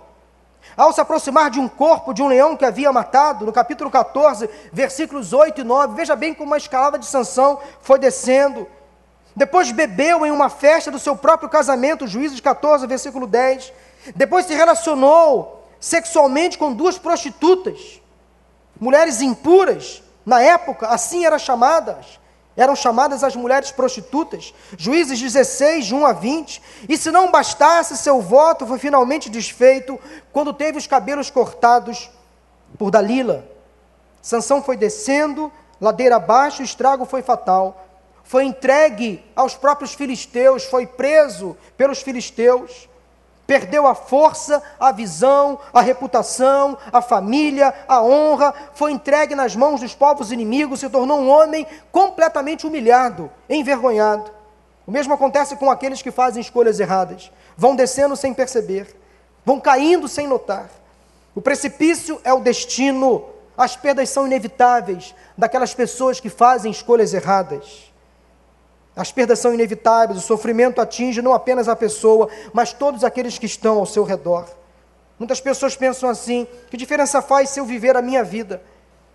Speaker 1: Ao se aproximar de um corpo de um leão que havia matado, no capítulo 14, versículos 8 e 9, veja bem como a escalada de Sansão foi descendo. Depois bebeu em uma festa do seu próprio casamento, Juízes 14, versículo 10. Depois se relacionou sexualmente com duas prostitutas, mulheres impuras, na época assim eram chamadas, eram chamadas as mulheres prostitutas, Juízes 16, de 1 a 20. E se não bastasse, seu voto foi finalmente desfeito quando teve os cabelos cortados por Dalila. Sansão foi descendo, ladeira abaixo, o estrago foi fatal. Foi entregue aos próprios filisteus, foi preso pelos filisteus. Perdeu a força, a visão, a reputação, a família, a honra, foi entregue nas mãos dos povos inimigos, se tornou um homem completamente humilhado, envergonhado. O mesmo acontece com aqueles que fazem escolhas erradas. Vão descendo sem perceber, vão caindo sem notar. O precipício é o destino, as perdas são inevitáveis daquelas pessoas que fazem escolhas erradas. As perdas são inevitáveis, o sofrimento atinge não apenas a pessoa, mas todos aqueles que estão ao seu redor. Muitas pessoas pensam assim: que diferença faz se eu viver a minha vida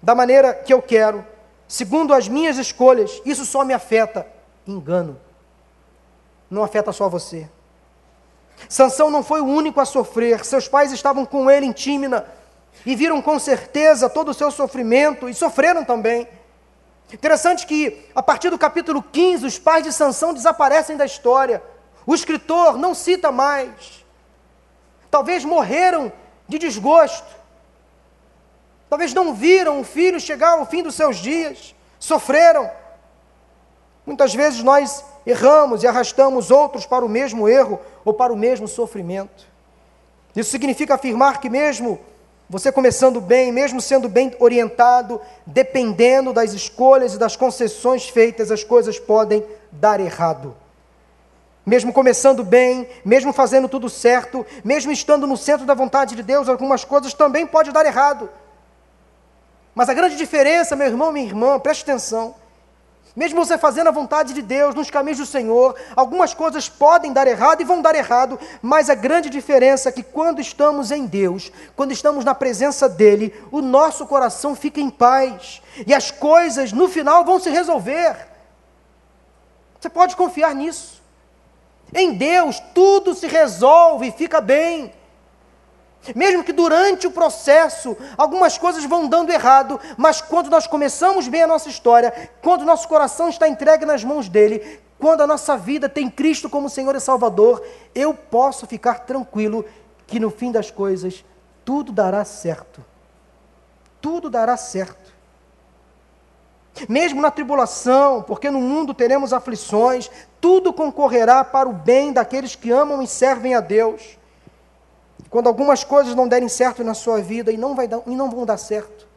Speaker 1: da maneira que eu quero, segundo as minhas escolhas? Isso só me afeta. Engano. Não afeta só você. Sansão não foi o único a sofrer, seus pais estavam com ele em Tímina e viram com certeza todo o seu sofrimento e sofreram também. Interessante que, a partir do capítulo 15, os pais de Sansão desaparecem da história. O escritor não cita mais. Talvez morreram de desgosto. Talvez não viram o filho chegar ao fim dos seus dias. Sofreram. Muitas vezes nós erramos e arrastamos outros para o mesmo erro ou para o mesmo sofrimento. Isso significa afirmar que, mesmo você começando bem, mesmo sendo bem orientado, dependendo das escolhas e das concessões feitas, as coisas podem dar errado. Mesmo começando bem, mesmo fazendo tudo certo, mesmo estando no centro da vontade de Deus, algumas coisas também podem dar errado. Mas a grande diferença, meu irmão, minha irmã, preste atenção, mesmo você fazendo a vontade de Deus, nos caminhos do Senhor, algumas coisas podem dar errado e vão dar errado, mas a grande diferença é que quando estamos em Deus, quando estamos na presença dEle, o nosso coração fica em paz e as coisas no final vão se resolver. Você pode confiar nisso. Em Deus tudo se resolve e fica bem. Mesmo que durante o processo algumas coisas vão dando errado, mas quando nós começamos bem a nossa história, quando nosso coração está entregue nas mãos dele, quando a nossa vida tem Cristo como Senhor e Salvador, eu posso ficar tranquilo que no fim das coisas tudo dará certo. Tudo dará certo. Mesmo na tribulação, porque no mundo teremos aflições, tudo concorrerá para o bem daqueles que amam e servem a Deus. Quando algumas coisas não derem certo na sua vida e não, vai dar, e não vão dar certo.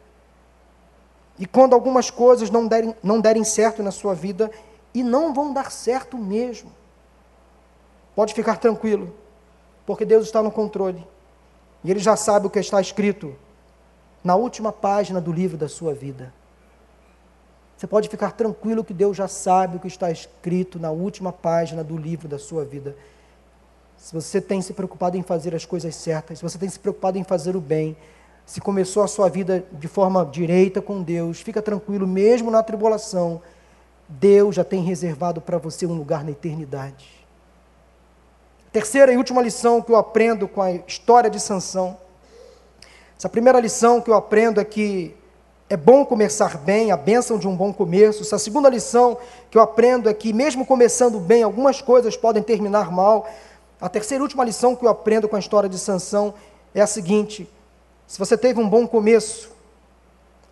Speaker 1: E quando algumas coisas não derem, não derem certo na sua vida e não vão dar certo mesmo. Pode ficar tranquilo, porque Deus está no controle. E Ele já sabe o que está escrito na última página do livro da sua vida. Você pode ficar tranquilo que Deus já sabe o que está escrito na última página do livro da sua vida se você tem se preocupado em fazer as coisas certas, se você tem se preocupado em fazer o bem, se começou a sua vida de forma direita com Deus, fica tranquilo, mesmo na tribulação, Deus já tem reservado para você um lugar na eternidade. Terceira e última lição que eu aprendo com a história de Sansão. Essa primeira lição que eu aprendo é que é bom começar bem, a bênção de um bom começo. Essa segunda lição que eu aprendo é que, mesmo começando bem, algumas coisas podem terminar mal. A terceira e última lição que eu aprendo com a história de Sansão é a seguinte: se você teve um bom começo,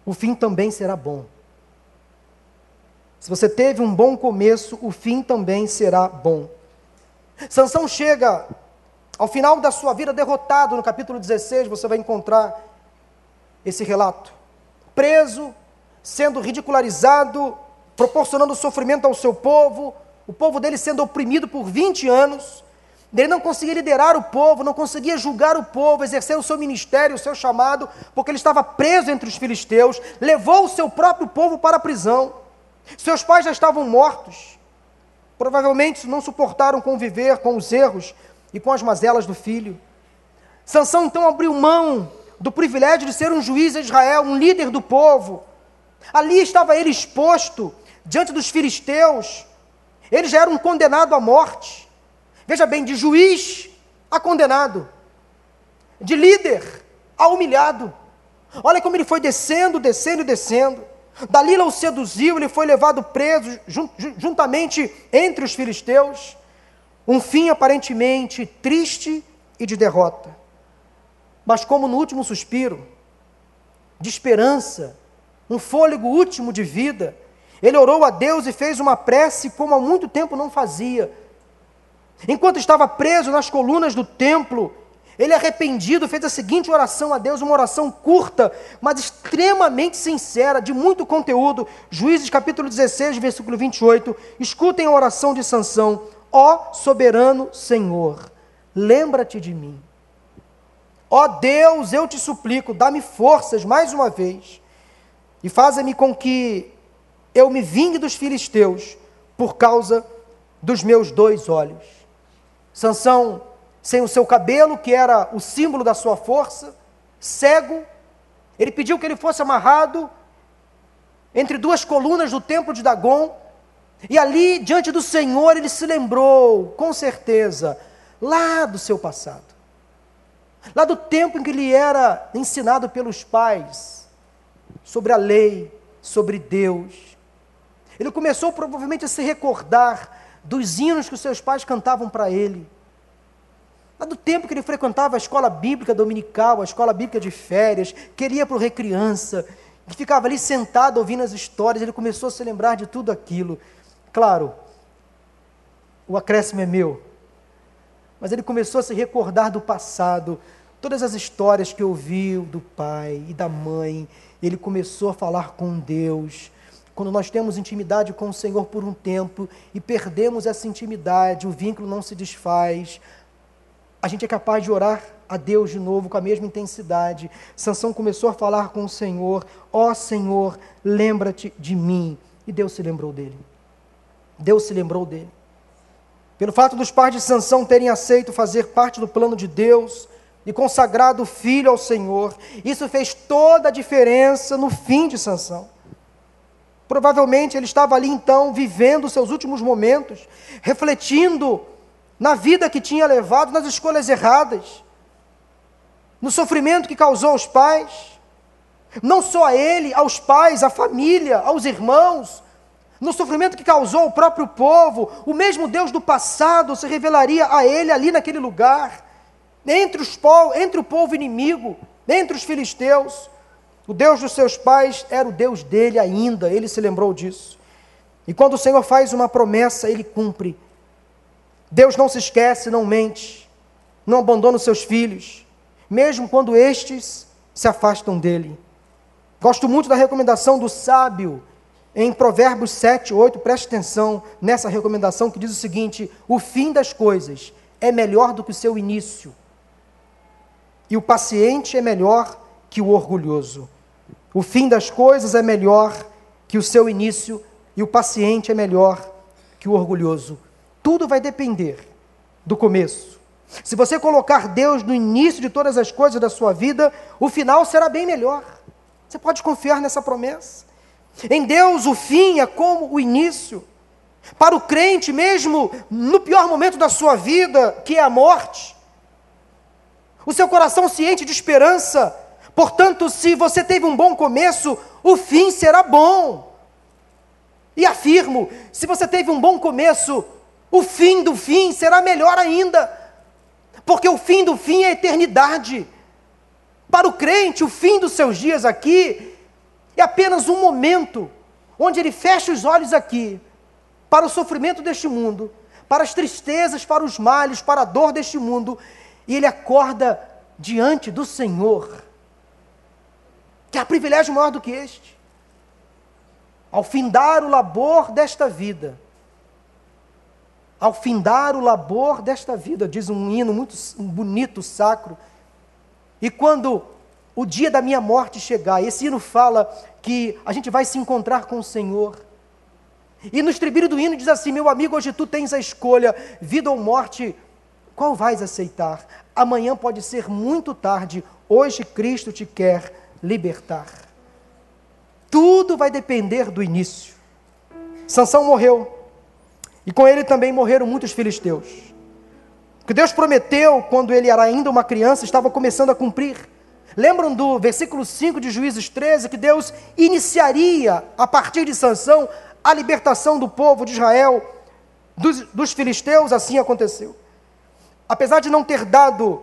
Speaker 1: o fim também será bom. Se você teve um bom começo, o fim também será bom. Sansão chega ao final da sua vida derrotado, no capítulo 16, você vai encontrar esse relato. Preso, sendo ridicularizado, proporcionando sofrimento ao seu povo, o povo dele sendo oprimido por 20 anos, Ele não conseguia liderar o povo, não conseguia julgar o povo, exercer o seu ministério, o seu chamado, porque ele estava preso entre os filisteus, levou o seu próprio povo para a prisão. Seus pais já estavam mortos. Provavelmente não suportaram conviver com os erros e com as mazelas do filho. Sansão então abriu mão do privilégio de ser um juiz de Israel, um líder do povo. Ali estava ele exposto diante dos filisteus. Ele já era um condenado à morte. Veja bem, de juiz a condenado, de líder a humilhado. Olha como ele foi descendo, descendo descendo. Dalila o seduziu, ele foi levado preso juntamente entre os filisteus. Um fim aparentemente triste e de derrota. Mas, como no último suspiro, de esperança, um fôlego último de vida, ele orou a Deus e fez uma prece como há muito tempo não fazia. Enquanto estava preso nas colunas do templo, ele arrependido fez a seguinte oração a Deus, uma oração curta, mas extremamente sincera, de muito conteúdo. Juízes capítulo 16, versículo 28. Escutem a oração de Sansão: Ó soberano Senhor, lembra-te de mim. Ó Deus, eu te suplico, dá-me forças mais uma vez e faça-me com que eu me vingue dos filisteus por causa dos meus dois olhos. Sansão, sem o seu cabelo, que era o símbolo da sua força, cego, ele pediu que ele fosse amarrado entre duas colunas do templo de Dagon, e ali, diante do Senhor, ele se lembrou, com certeza, lá do seu passado, lá do tempo em que ele era ensinado pelos pais sobre a lei, sobre Deus. Ele começou provavelmente a se recordar dos hinos que os seus pais cantavam para ele. Lá do tempo que ele frequentava a escola bíblica dominical, a escola bíblica de férias, queria para o recriança, que ficava ali sentado ouvindo as histórias, ele começou a se lembrar de tudo aquilo. Claro, o acréscimo é meu, mas ele começou a se recordar do passado, todas as histórias que ouviu do pai e da mãe, ele começou a falar com Deus, quando nós temos intimidade com o Senhor por um tempo e perdemos essa intimidade, o vínculo não se desfaz, a gente é capaz de orar a Deus de novo com a mesma intensidade. Sansão começou a falar com o Senhor: "Ó oh, Senhor, lembra-te de mim". E Deus se lembrou dele. Deus se lembrou dele. Pelo fato dos pais de Sansão terem aceito fazer parte do plano de Deus e consagrado o filho ao Senhor, isso fez toda a diferença no fim de Sansão. Provavelmente ele estava ali então vivendo seus últimos momentos, refletindo na vida que tinha levado, nas escolhas erradas, no sofrimento que causou aos pais, não só a ele, aos pais, à família, aos irmãos, no sofrimento que causou o próprio povo, o mesmo Deus do passado se revelaria a ele ali naquele lugar, entre, os, entre o povo inimigo, entre os filisteus. O Deus dos seus pais era o Deus dele ainda, ele se lembrou disso. E quando o Senhor faz uma promessa, ele cumpre. Deus não se esquece, não mente, não abandona os seus filhos, mesmo quando estes se afastam dele. Gosto muito da recomendação do sábio em Provérbios 7, 8, preste atenção nessa recomendação que diz o seguinte: o fim das coisas é melhor do que o seu início, e o paciente é melhor que o orgulhoso. O fim das coisas é melhor que o seu início, e o paciente é melhor que o orgulhoso. Tudo vai depender do começo. Se você colocar Deus no início de todas as coisas da sua vida, o final será bem melhor. Você pode confiar nessa promessa. Em Deus, o fim é como o início. Para o crente, mesmo no pior momento da sua vida, que é a morte, o seu coração ciente de esperança Portanto, se você teve um bom começo, o fim será bom. E afirmo: se você teve um bom começo, o fim do fim será melhor ainda. Porque o fim do fim é a eternidade. Para o crente, o fim dos seus dias aqui é apenas um momento onde ele fecha os olhos aqui para o sofrimento deste mundo, para as tristezas, para os males, para a dor deste mundo, e ele acorda diante do Senhor que há privilégio maior do que este. Ao findar o labor desta vida, ao findar o labor desta vida, diz um hino muito bonito, sacro. E quando o dia da minha morte chegar, esse hino fala que a gente vai se encontrar com o Senhor. E no estribilho do hino diz assim: Meu amigo, hoje tu tens a escolha, vida ou morte, qual vais aceitar? Amanhã pode ser muito tarde, hoje Cristo te quer libertar. Tudo vai depender do início. Sansão morreu, e com ele também morreram muitos filisteus. O que Deus prometeu quando ele era ainda uma criança estava começando a cumprir. Lembram do versículo 5 de Juízes 13 que Deus iniciaria a partir de Sansão a libertação do povo de Israel dos, dos filisteus? Assim aconteceu. Apesar de não ter dado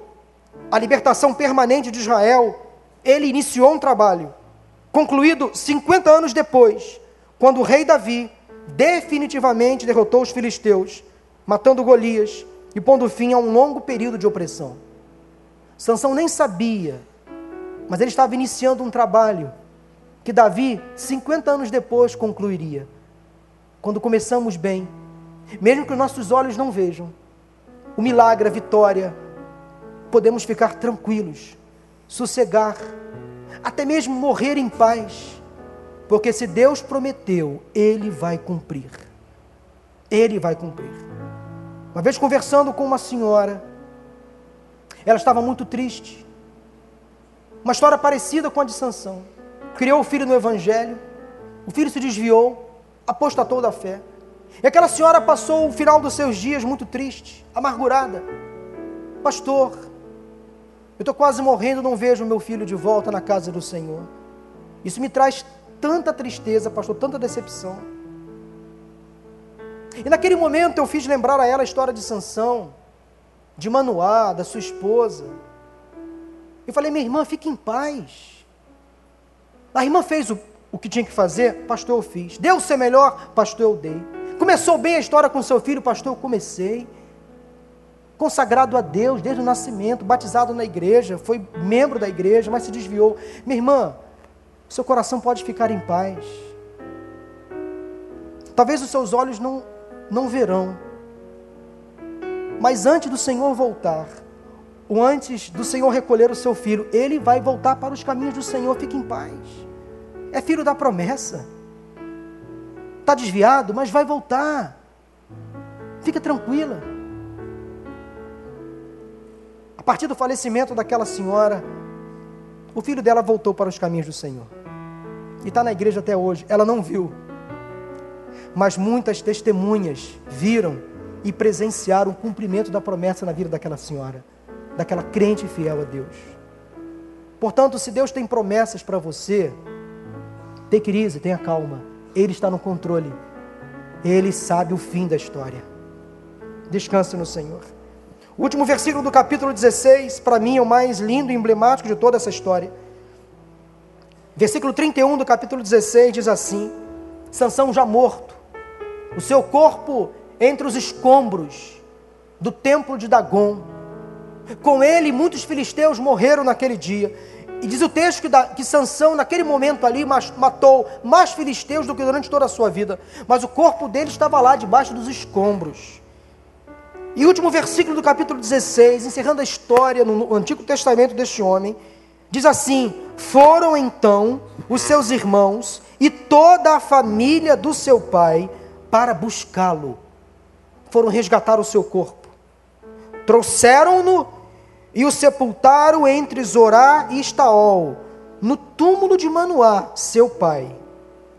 Speaker 1: a libertação permanente de Israel, ele iniciou um trabalho, concluído 50 anos depois, quando o rei Davi definitivamente derrotou os filisteus, matando Golias e pondo fim a um longo período de opressão. Sansão nem sabia, mas ele estava iniciando um trabalho que Davi, 50 anos depois, concluiria. Quando começamos bem, mesmo que os nossos olhos não vejam, o milagre, a vitória, podemos ficar tranquilos, sossegar, até mesmo morrer em paz porque se Deus prometeu, Ele vai cumprir. Ele vai cumprir. Uma vez conversando com uma senhora, ela estava muito triste. Uma história parecida com a de Sansão. Criou o filho no Evangelho, o filho se desviou, apostatou da fé. E aquela senhora passou o final dos seus dias muito triste, amargurada. Pastor, eu estou quase morrendo, não vejo meu filho de volta na casa do Senhor. Isso me traz tanta tristeza, pastor, tanta decepção. E naquele momento eu fiz lembrar a ela a história de Sansão, de Manoá, da sua esposa. Eu falei, minha irmã, fique em paz. A irmã fez o, o que tinha que fazer, pastor, eu fiz. Deu ser melhor, pastor, eu dei. Começou bem a história com seu filho, pastor, eu comecei. Consagrado a Deus desde o nascimento, batizado na igreja, foi membro da igreja, mas se desviou. Minha irmã, seu coração pode ficar em paz. Talvez os seus olhos não, não verão. Mas antes do Senhor voltar, ou antes do Senhor recolher o seu filho, ele vai voltar para os caminhos do Senhor, fique em paz. É filho da promessa. Está desviado, mas vai voltar. Fica tranquila. Partir do falecimento daquela senhora, o filho dela voltou para os caminhos do Senhor. E está na igreja até hoje. Ela não viu. Mas muitas testemunhas viram e presenciaram o cumprimento da promessa na vida daquela senhora, daquela crente fiel a Deus. Portanto, se Deus tem promessas para você, tenha crise, tenha calma. Ele está no controle. Ele sabe o fim da história. Descanse no Senhor. O último versículo do capítulo 16, para mim, é o mais lindo e emblemático de toda essa história. Versículo 31 do capítulo 16 diz assim: Sansão já morto, o seu corpo entre os escombros do templo de Dagom. Com ele, muitos filisteus morreram naquele dia. E diz o texto que, da, que Sansão, naquele momento ali, matou mais filisteus do que durante toda a sua vida. Mas o corpo dele estava lá, debaixo dos escombros. E último versículo do capítulo 16, encerrando a história no Antigo Testamento deste homem, diz assim: Foram então os seus irmãos e toda a família do seu pai para buscá-lo. Foram resgatar o seu corpo. Trouxeram-no e o sepultaram entre Zorá e Estaol, no túmulo de Manoá, seu pai.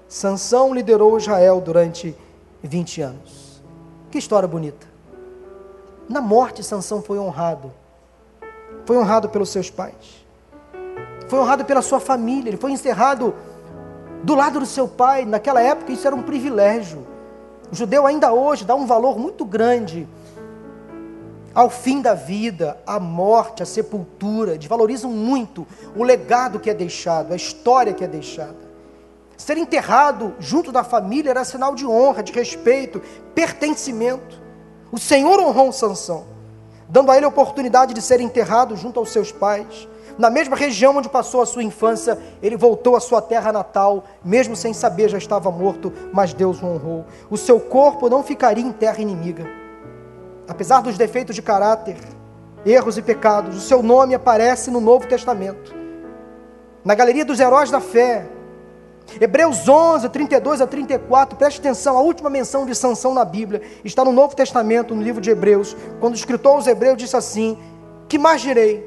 Speaker 1: Sansão liderou Israel durante 20 anos. Que história bonita. Na morte, Sansão foi honrado. Foi honrado pelos seus pais. Foi honrado pela sua família. Ele foi encerrado do lado do seu pai. Naquela época, isso era um privilégio. O judeu ainda hoje dá um valor muito grande ao fim da vida, à morte, à sepultura. Eles valorizam muito o legado que é deixado, a história que é deixada. Ser enterrado junto da família era sinal de honra, de respeito, pertencimento. O Senhor honrou Sansão, dando a ele a oportunidade de ser enterrado junto aos seus pais. Na mesma região onde passou a sua infância, ele voltou à sua terra natal, mesmo sem saber já estava morto, mas Deus o honrou. O seu corpo não ficaria em terra inimiga. apesar dos defeitos de caráter, erros e pecados, o seu nome aparece no Novo Testamento. Na galeria dos heróis da fé, Hebreus 11, 32 a 34, preste atenção, a última menção de Sansão na Bíblia está no Novo Testamento, no livro de Hebreus, quando o escritor aos Hebreus disse assim: Que mais direi?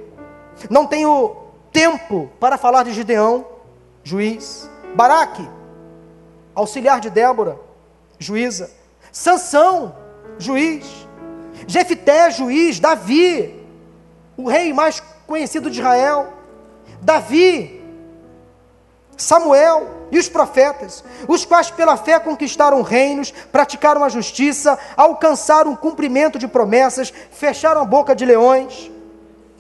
Speaker 1: Não tenho tempo para falar de Gideão, juiz, Baraque, auxiliar de Débora, juíza, Sansão, juiz, Jefité, juiz, Davi, o rei mais conhecido de Israel, Davi, Samuel e os profetas, os quais pela fé conquistaram reinos, praticaram a justiça, alcançaram o cumprimento de promessas, fecharam a boca de leões,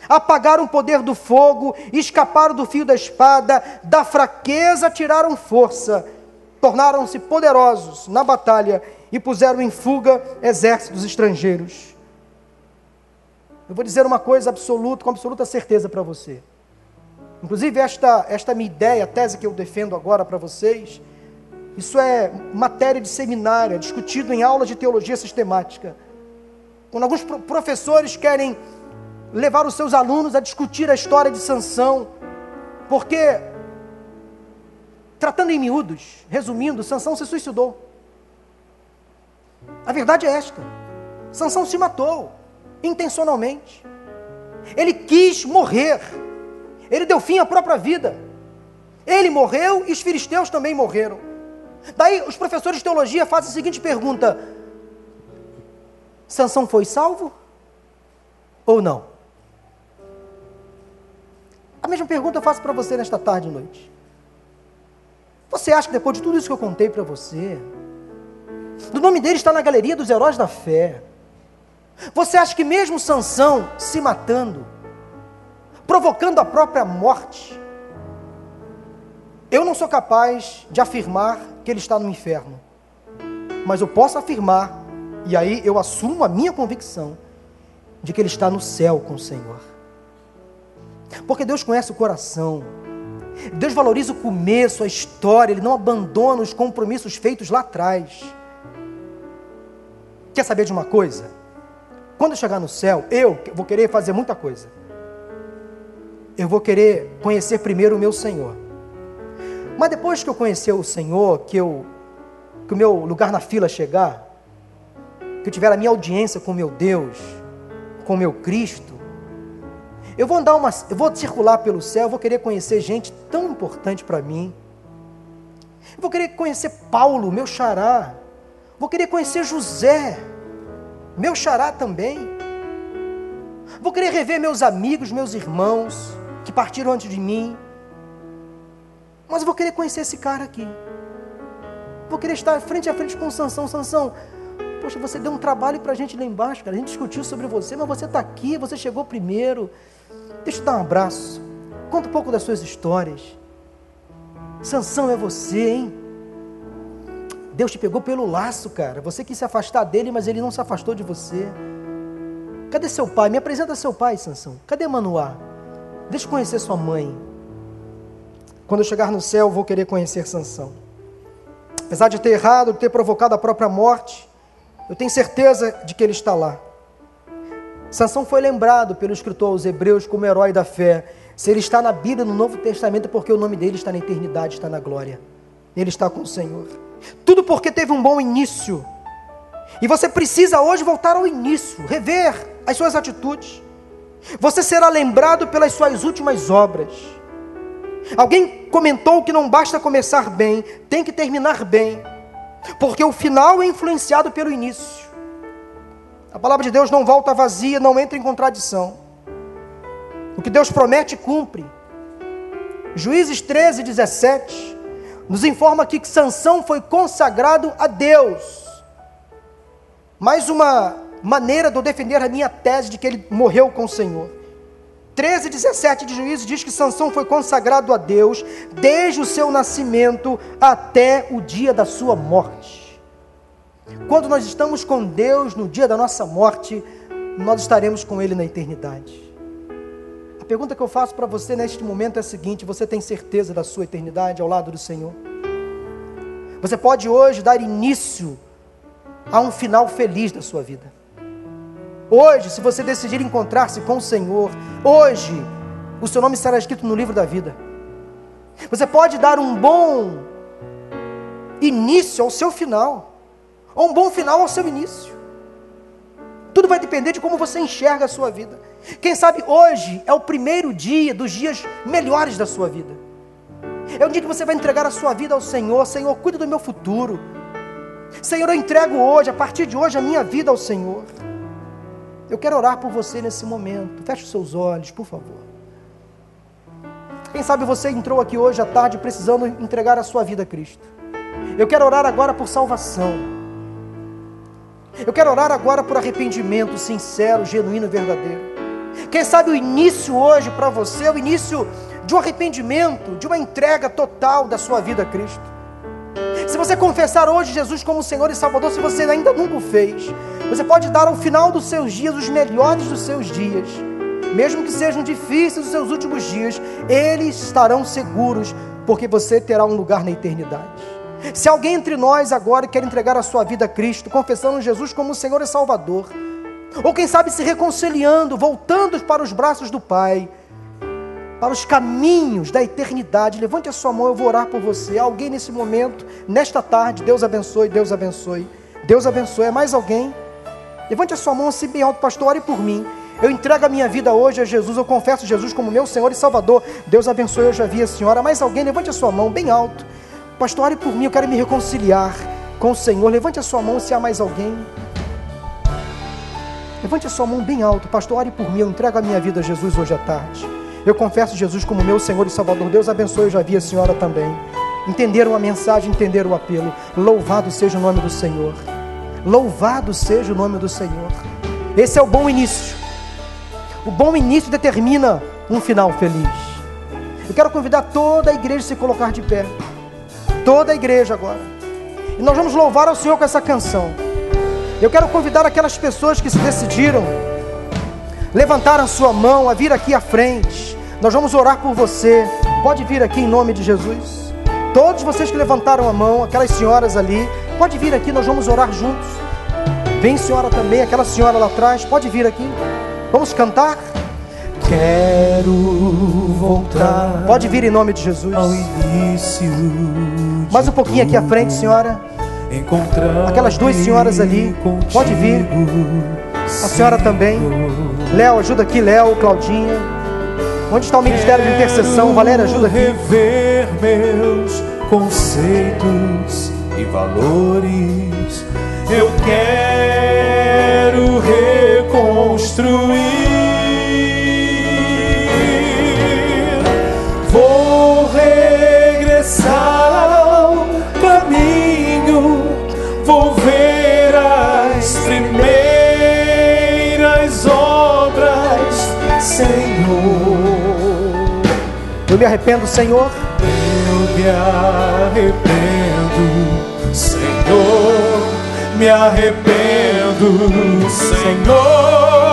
Speaker 1: apagaram o poder do fogo, escaparam do fio da espada, da fraqueza tiraram força, tornaram-se poderosos na batalha e puseram em fuga exércitos estrangeiros. Eu vou dizer uma coisa absoluta, com absoluta certeza para você. Inclusive, esta, esta minha ideia, a tese que eu defendo agora para vocês, isso é matéria de seminário, é discutido em aulas de teologia sistemática. Quando alguns professores querem levar os seus alunos a discutir a história de Sansão, porque, tratando em miúdos, resumindo, Sansão se suicidou. A verdade é esta: Sansão se matou intencionalmente. Ele quis morrer. Ele deu fim à própria vida. Ele morreu e os filisteus também morreram. Daí os professores de teologia fazem a seguinte pergunta: Sansão foi salvo ou não? A mesma pergunta eu faço para você nesta tarde e noite. Você acha que depois de tudo isso que eu contei para você, o nome dele está na galeria dos heróis da fé. Você acha que mesmo Sansão se matando, provocando a própria morte, eu não sou capaz de afirmar que ele está no inferno. Mas eu posso afirmar, e aí eu assumo a minha convicção, de que ele está no céu com o Senhor. Porque Deus conhece o coração. Deus valoriza o começo, a história, Ele não abandona os compromissos feitos lá atrás. Quer saber de uma coisa? Quando eu chegar no céu, eu vou querer fazer muita coisa. Eu vou querer conhecer primeiro o meu Senhor. Mas depois que eu conhecer o Senhor, que, eu, que o meu lugar na fila chegar, que eu tiver a minha audiência com o meu Deus, com o meu Cristo, eu vou andar uma, eu vou circular pelo céu, vou querer conhecer gente tão importante para mim. Eu vou querer conhecer Paulo, meu xará. Vou querer conhecer José, meu xará também. Vou querer rever meus amigos, meus irmãos que partiram antes de mim. Mas eu vou querer conhecer esse cara aqui. Vou querer estar frente a frente com Sansão. Sansão, poxa, você deu um trabalho para a gente lá embaixo, cara. A gente discutiu sobre você, mas você está aqui, você chegou primeiro. Deixa eu dar um abraço. Conta um pouco das suas histórias. Sansão é você, hein? Deus te pegou pelo laço, cara. Você quis se afastar dele, mas ele não se afastou de você. Cadê seu pai? Me apresenta seu pai, Sansão. Cadê Manoá? Deixa eu conhecer sua mãe. Quando eu chegar no céu, vou querer conhecer Sansão. Apesar de ter errado, de ter provocado a própria morte, eu tenho certeza de que ele está lá. Sansão foi lembrado pelo escritor aos Hebreus como herói da fé. Se ele está na Bíblia, no Novo Testamento, é porque o nome dele está na eternidade, está na glória. Ele está com o Senhor. Tudo porque teve um bom início. E você precisa hoje voltar ao início, rever as suas atitudes. Você será lembrado pelas suas últimas obras. Alguém comentou que não basta começar bem, tem que terminar bem, porque o final é influenciado pelo início. A palavra de Deus não volta vazia, não entra em contradição. O que Deus promete, cumpre. Juízes 13, 17 nos informa aqui que Sansão foi consagrado a Deus. Mais uma maneira de eu defender a minha tese de que ele morreu com o Senhor. 13, 17 de Juízes diz que Sansão foi consagrado a Deus desde o seu nascimento até o dia da sua morte. Quando nós estamos com Deus no dia da nossa morte, nós estaremos com Ele na eternidade. A pergunta que eu faço para você neste momento é a seguinte: você tem certeza da sua eternidade ao lado do Senhor? Você pode hoje dar início a um final feliz da sua vida. Hoje, se você decidir encontrar-se com o Senhor, hoje o seu nome será escrito no livro da vida. Você pode dar um bom início ao seu final, ou um bom final ao seu início. Tudo vai depender de como você enxerga a sua vida. Quem sabe hoje é o primeiro dia dos dias melhores da sua vida. É um dia que você vai entregar a sua vida ao Senhor. Senhor, cuida do meu futuro. Senhor, eu entrego hoje, a partir de hoje, a minha vida ao Senhor. Eu quero orar por você nesse momento. Feche os seus olhos, por favor. Quem sabe você entrou aqui hoje à tarde precisando entregar a sua vida a Cristo. Eu quero orar agora por salvação. Eu quero orar agora por arrependimento sincero, genuíno e verdadeiro. Quem sabe o início hoje para você é o início de um arrependimento, de uma entrega total da sua vida a Cristo. Se você confessar hoje Jesus como Senhor e Salvador, se você ainda nunca o fez, você pode dar ao final dos seus dias os melhores dos seus dias, mesmo que sejam difíceis os seus últimos dias, eles estarão seguros, porque você terá um lugar na eternidade. Se alguém entre nós agora quer entregar a sua vida a Cristo, confessando Jesus como Senhor e Salvador, ou quem sabe se reconciliando, voltando para os braços do Pai, para os caminhos da eternidade. Levante a sua mão, eu vou orar por você. Alguém nesse momento, nesta tarde, Deus abençoe, Deus abençoe. Deus abençoe. É mais alguém? Levante a sua mão assim bem alto, pastor, ore por mim. Eu entrego a minha vida hoje a Jesus, eu confesso Jesus como meu Senhor e Salvador. Deus abençoe, eu já vi a senhora. Mais alguém, levante a sua mão bem alto. Pastor, ore por mim, eu quero me reconciliar com o Senhor. Levante a sua mão se há mais alguém. Levante a sua mão bem alto, pastor, ore por mim, eu entrego a minha vida a Jesus hoje à tarde. Eu confesso Jesus como meu Senhor e Salvador. Deus abençoe, eu já vi a senhora também. Entenderam a mensagem, entenderam o apelo. Louvado seja o nome do Senhor. Louvado seja o nome do Senhor. Esse é o bom início. O bom início determina um final feliz. Eu quero convidar toda a igreja a se colocar de pé. Toda a igreja agora. E nós vamos louvar ao Senhor com essa canção. Eu quero convidar aquelas pessoas que se decidiram, levantaram sua mão a vir aqui à frente. Nós vamos orar por você. Pode vir aqui em nome de Jesus. Todos vocês que levantaram a mão, aquelas senhoras ali, pode vir aqui, nós vamos orar juntos. Vem senhora também, aquela senhora lá atrás, pode vir aqui. Vamos cantar?
Speaker 2: Quero voltar.
Speaker 1: Pode vir em nome de Jesus.
Speaker 2: Ao início.
Speaker 1: Mais um pouquinho aqui à frente, senhora. Aquelas duas senhoras ali, pode vir. A senhora também. Léo, ajuda aqui, Léo, Claudinha. Onde está o ministério de intercessão? Valéria, ajuda aqui.
Speaker 2: Rever meus conceitos e valores. Eu quero reconstruir. Vou regressar
Speaker 1: me arrependo, Senhor.
Speaker 2: Eu me arrependo, Senhor. Me arrependo, Senhor.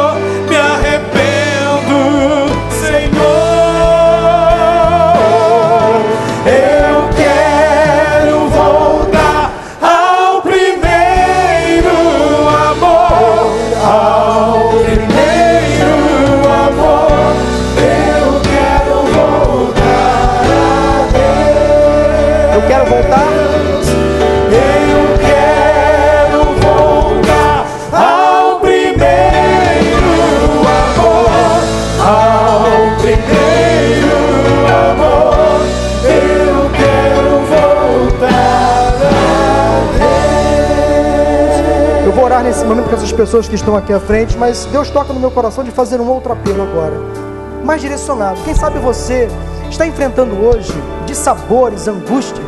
Speaker 1: Pessoas que estão aqui à frente, mas Deus toca no meu coração de fazer um outro apelo agora. Mais direcionado. Quem sabe você está enfrentando hoje dissabores, angústias,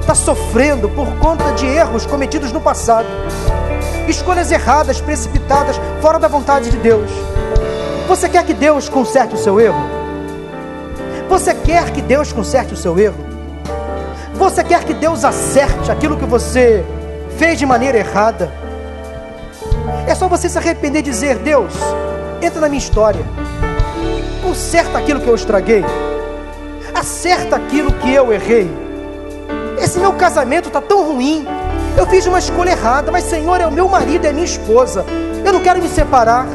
Speaker 1: está sofrendo por conta de erros cometidos no passado, escolhas erradas, precipitadas, fora da vontade de Deus. Você quer que Deus conserte o seu erro? Você quer que Deus conserte o seu erro? Você quer que Deus acerte aquilo que você fez de maneira errada? Você se arrepender e dizer: Deus, entra na minha história, conserta aquilo que eu estraguei, acerta aquilo que eu errei. Esse meu casamento está tão ruim, Eu fiz uma escolha errada, mas Senhor é o meu marido, é minha esposa. Eu não quero me separar.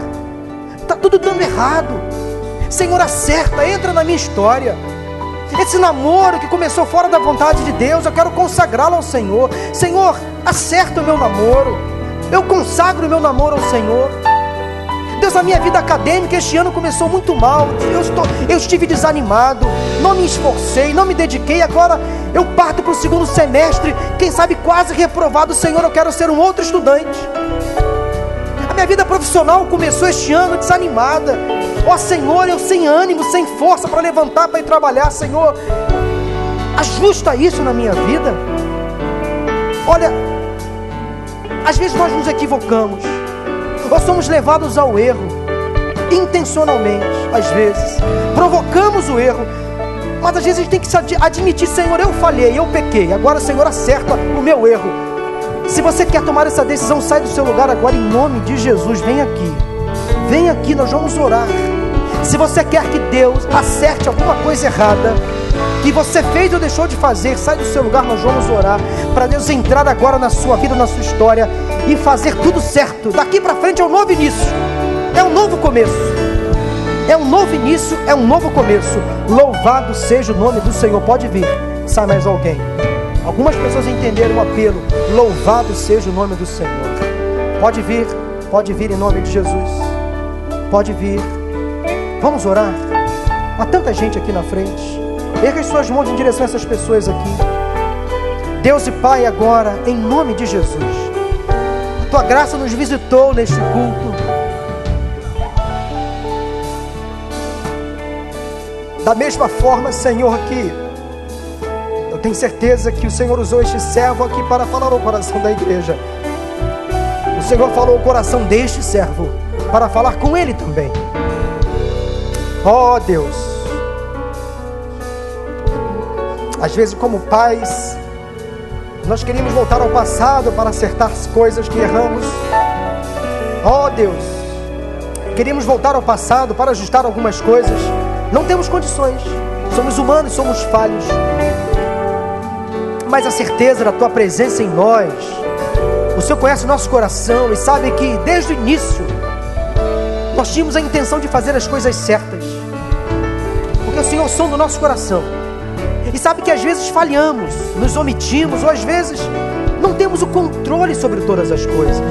Speaker 1: Tá tudo dando errado. Senhor, acerta, entra na minha história. Esse namoro que começou fora da vontade de Deus, eu quero consagrá-lo ao Senhor. Senhor, acerta o meu namoro. Eu consagro meu namoro ao Senhor. Deus, a minha vida acadêmica este ano começou muito mal. Eu, estou, eu estive desanimado, não me esforcei, não me dediquei. Agora eu parto para o segundo semestre, quem sabe quase reprovado. Senhor, eu quero ser um outro estudante. A minha vida profissional começou este ano desanimada. Ó oh, Senhor, eu sem ânimo, sem força para levantar, para ir trabalhar. Senhor, ajusta isso na minha vida. Olha, às vezes nós nos equivocamos ou somos levados ao erro, intencionalmente, às vezes, provocamos o erro, mas às vezes a gente tem que admitir: Senhor, eu falhei, eu pequei, agora, Senhor, acerta o meu erro. Se você quer tomar essa decisão, sai do seu lugar agora em nome de Jesus. Vem aqui, vem aqui, nós vamos orar. Se você quer que Deus acerte alguma coisa errada, que você fez ou deixou de fazer, sai do seu lugar, nós vamos orar para Deus entrar agora na sua vida, na sua história e fazer tudo certo. Daqui para frente é um novo início, é um novo começo. É um novo início, é um novo começo. Louvado seja o nome do Senhor. Pode vir, sai mais alguém. Algumas pessoas entenderam o apelo. Louvado seja o nome do Senhor. Pode vir, pode vir em nome de Jesus. Pode vir. Vamos orar. Há tanta gente aqui na frente. Erga as suas mãos em direção a essas pessoas aqui. Deus e Pai, agora, em nome de Jesus. Tua graça nos visitou neste culto. Da mesma forma, Senhor, que eu tenho certeza que o Senhor usou este servo aqui para falar ao coração da igreja. O Senhor falou ao coração deste servo para falar com ele também. Oh, Deus, às vezes, como pais, nós queríamos voltar ao passado para acertar as coisas que erramos. Oh Deus, queríamos voltar ao passado para ajustar algumas coisas. Não temos condições. Somos humanos, somos falhos. Mas a certeza da tua presença em nós. O Senhor conhece o nosso coração e sabe que desde o início nós tínhamos a intenção de fazer as coisas certas. Porque o Senhor som do nosso coração. E sabe que às vezes falhamos, nos omitimos, ou às vezes não temos o controle sobre todas as coisas.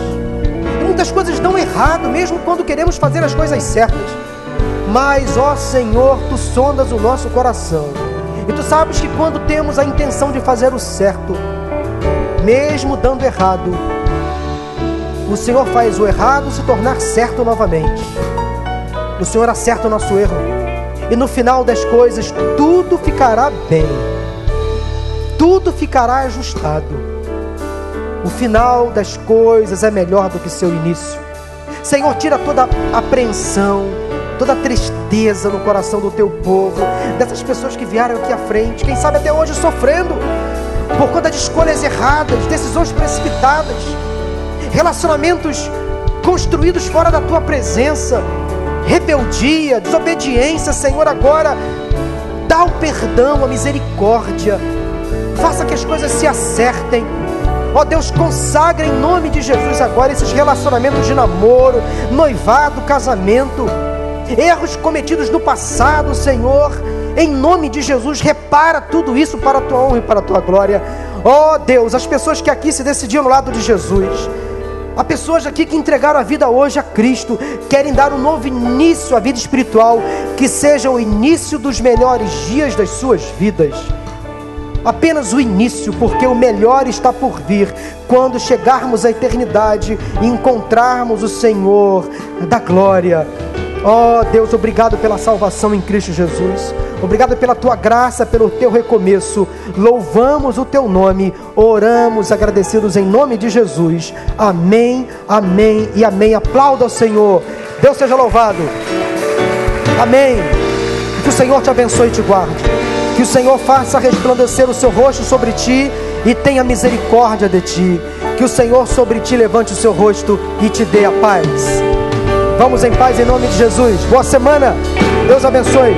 Speaker 1: E muitas coisas dão errado, mesmo quando queremos fazer as coisas certas. Mas, ó Senhor, tu sondas o nosso coração. E tu sabes que quando temos a intenção de fazer o certo, mesmo dando errado, o Senhor faz o errado se tornar certo novamente. O Senhor acerta o nosso erro e no final das coisas tudo ficará bem, tudo ficará ajustado. O final das coisas é melhor do que seu início. Senhor, tira toda apreensão, toda tristeza no coração do teu povo, dessas pessoas que vieram aqui à frente, quem sabe até hoje sofrendo por conta de escolhas erradas, decisões precipitadas, relacionamentos construídos fora da tua presença, rebeldia, desobediência, Senhor, agora dá o perdão, a misericórdia, faça que as coisas se acertem. Ó Deus, consagra em nome de Jesus agora esses relacionamentos de namoro, noivado, casamento, erros cometidos no passado, Senhor. Em nome de Jesus, repara tudo isso para a tua honra e para a tua glória. Ó Deus, as pessoas que aqui se decidiram no lado de Jesus, Há pessoas aqui que entregaram a vida hoje a Cristo, querem dar um novo início à vida espiritual, que seja o início dos melhores dias das suas vidas. Apenas o início, porque o melhor está por vir quando chegarmos à eternidade e encontrarmos o Senhor da glória. Oh Deus, obrigado pela salvação em Cristo Jesus. Obrigado pela tua graça, pelo teu recomeço. Louvamos o teu nome, oramos agradecidos em nome de Jesus. Amém, amém e amém. Aplauda ao Senhor. Deus seja louvado. Amém. Que o Senhor te abençoe e te guarde. Que o Senhor faça resplandecer o seu rosto sobre ti e tenha misericórdia de ti. Que o Senhor sobre ti levante o seu rosto e te dê a paz. Vamos em paz em nome de Jesus. Boa semana. Deus abençoe.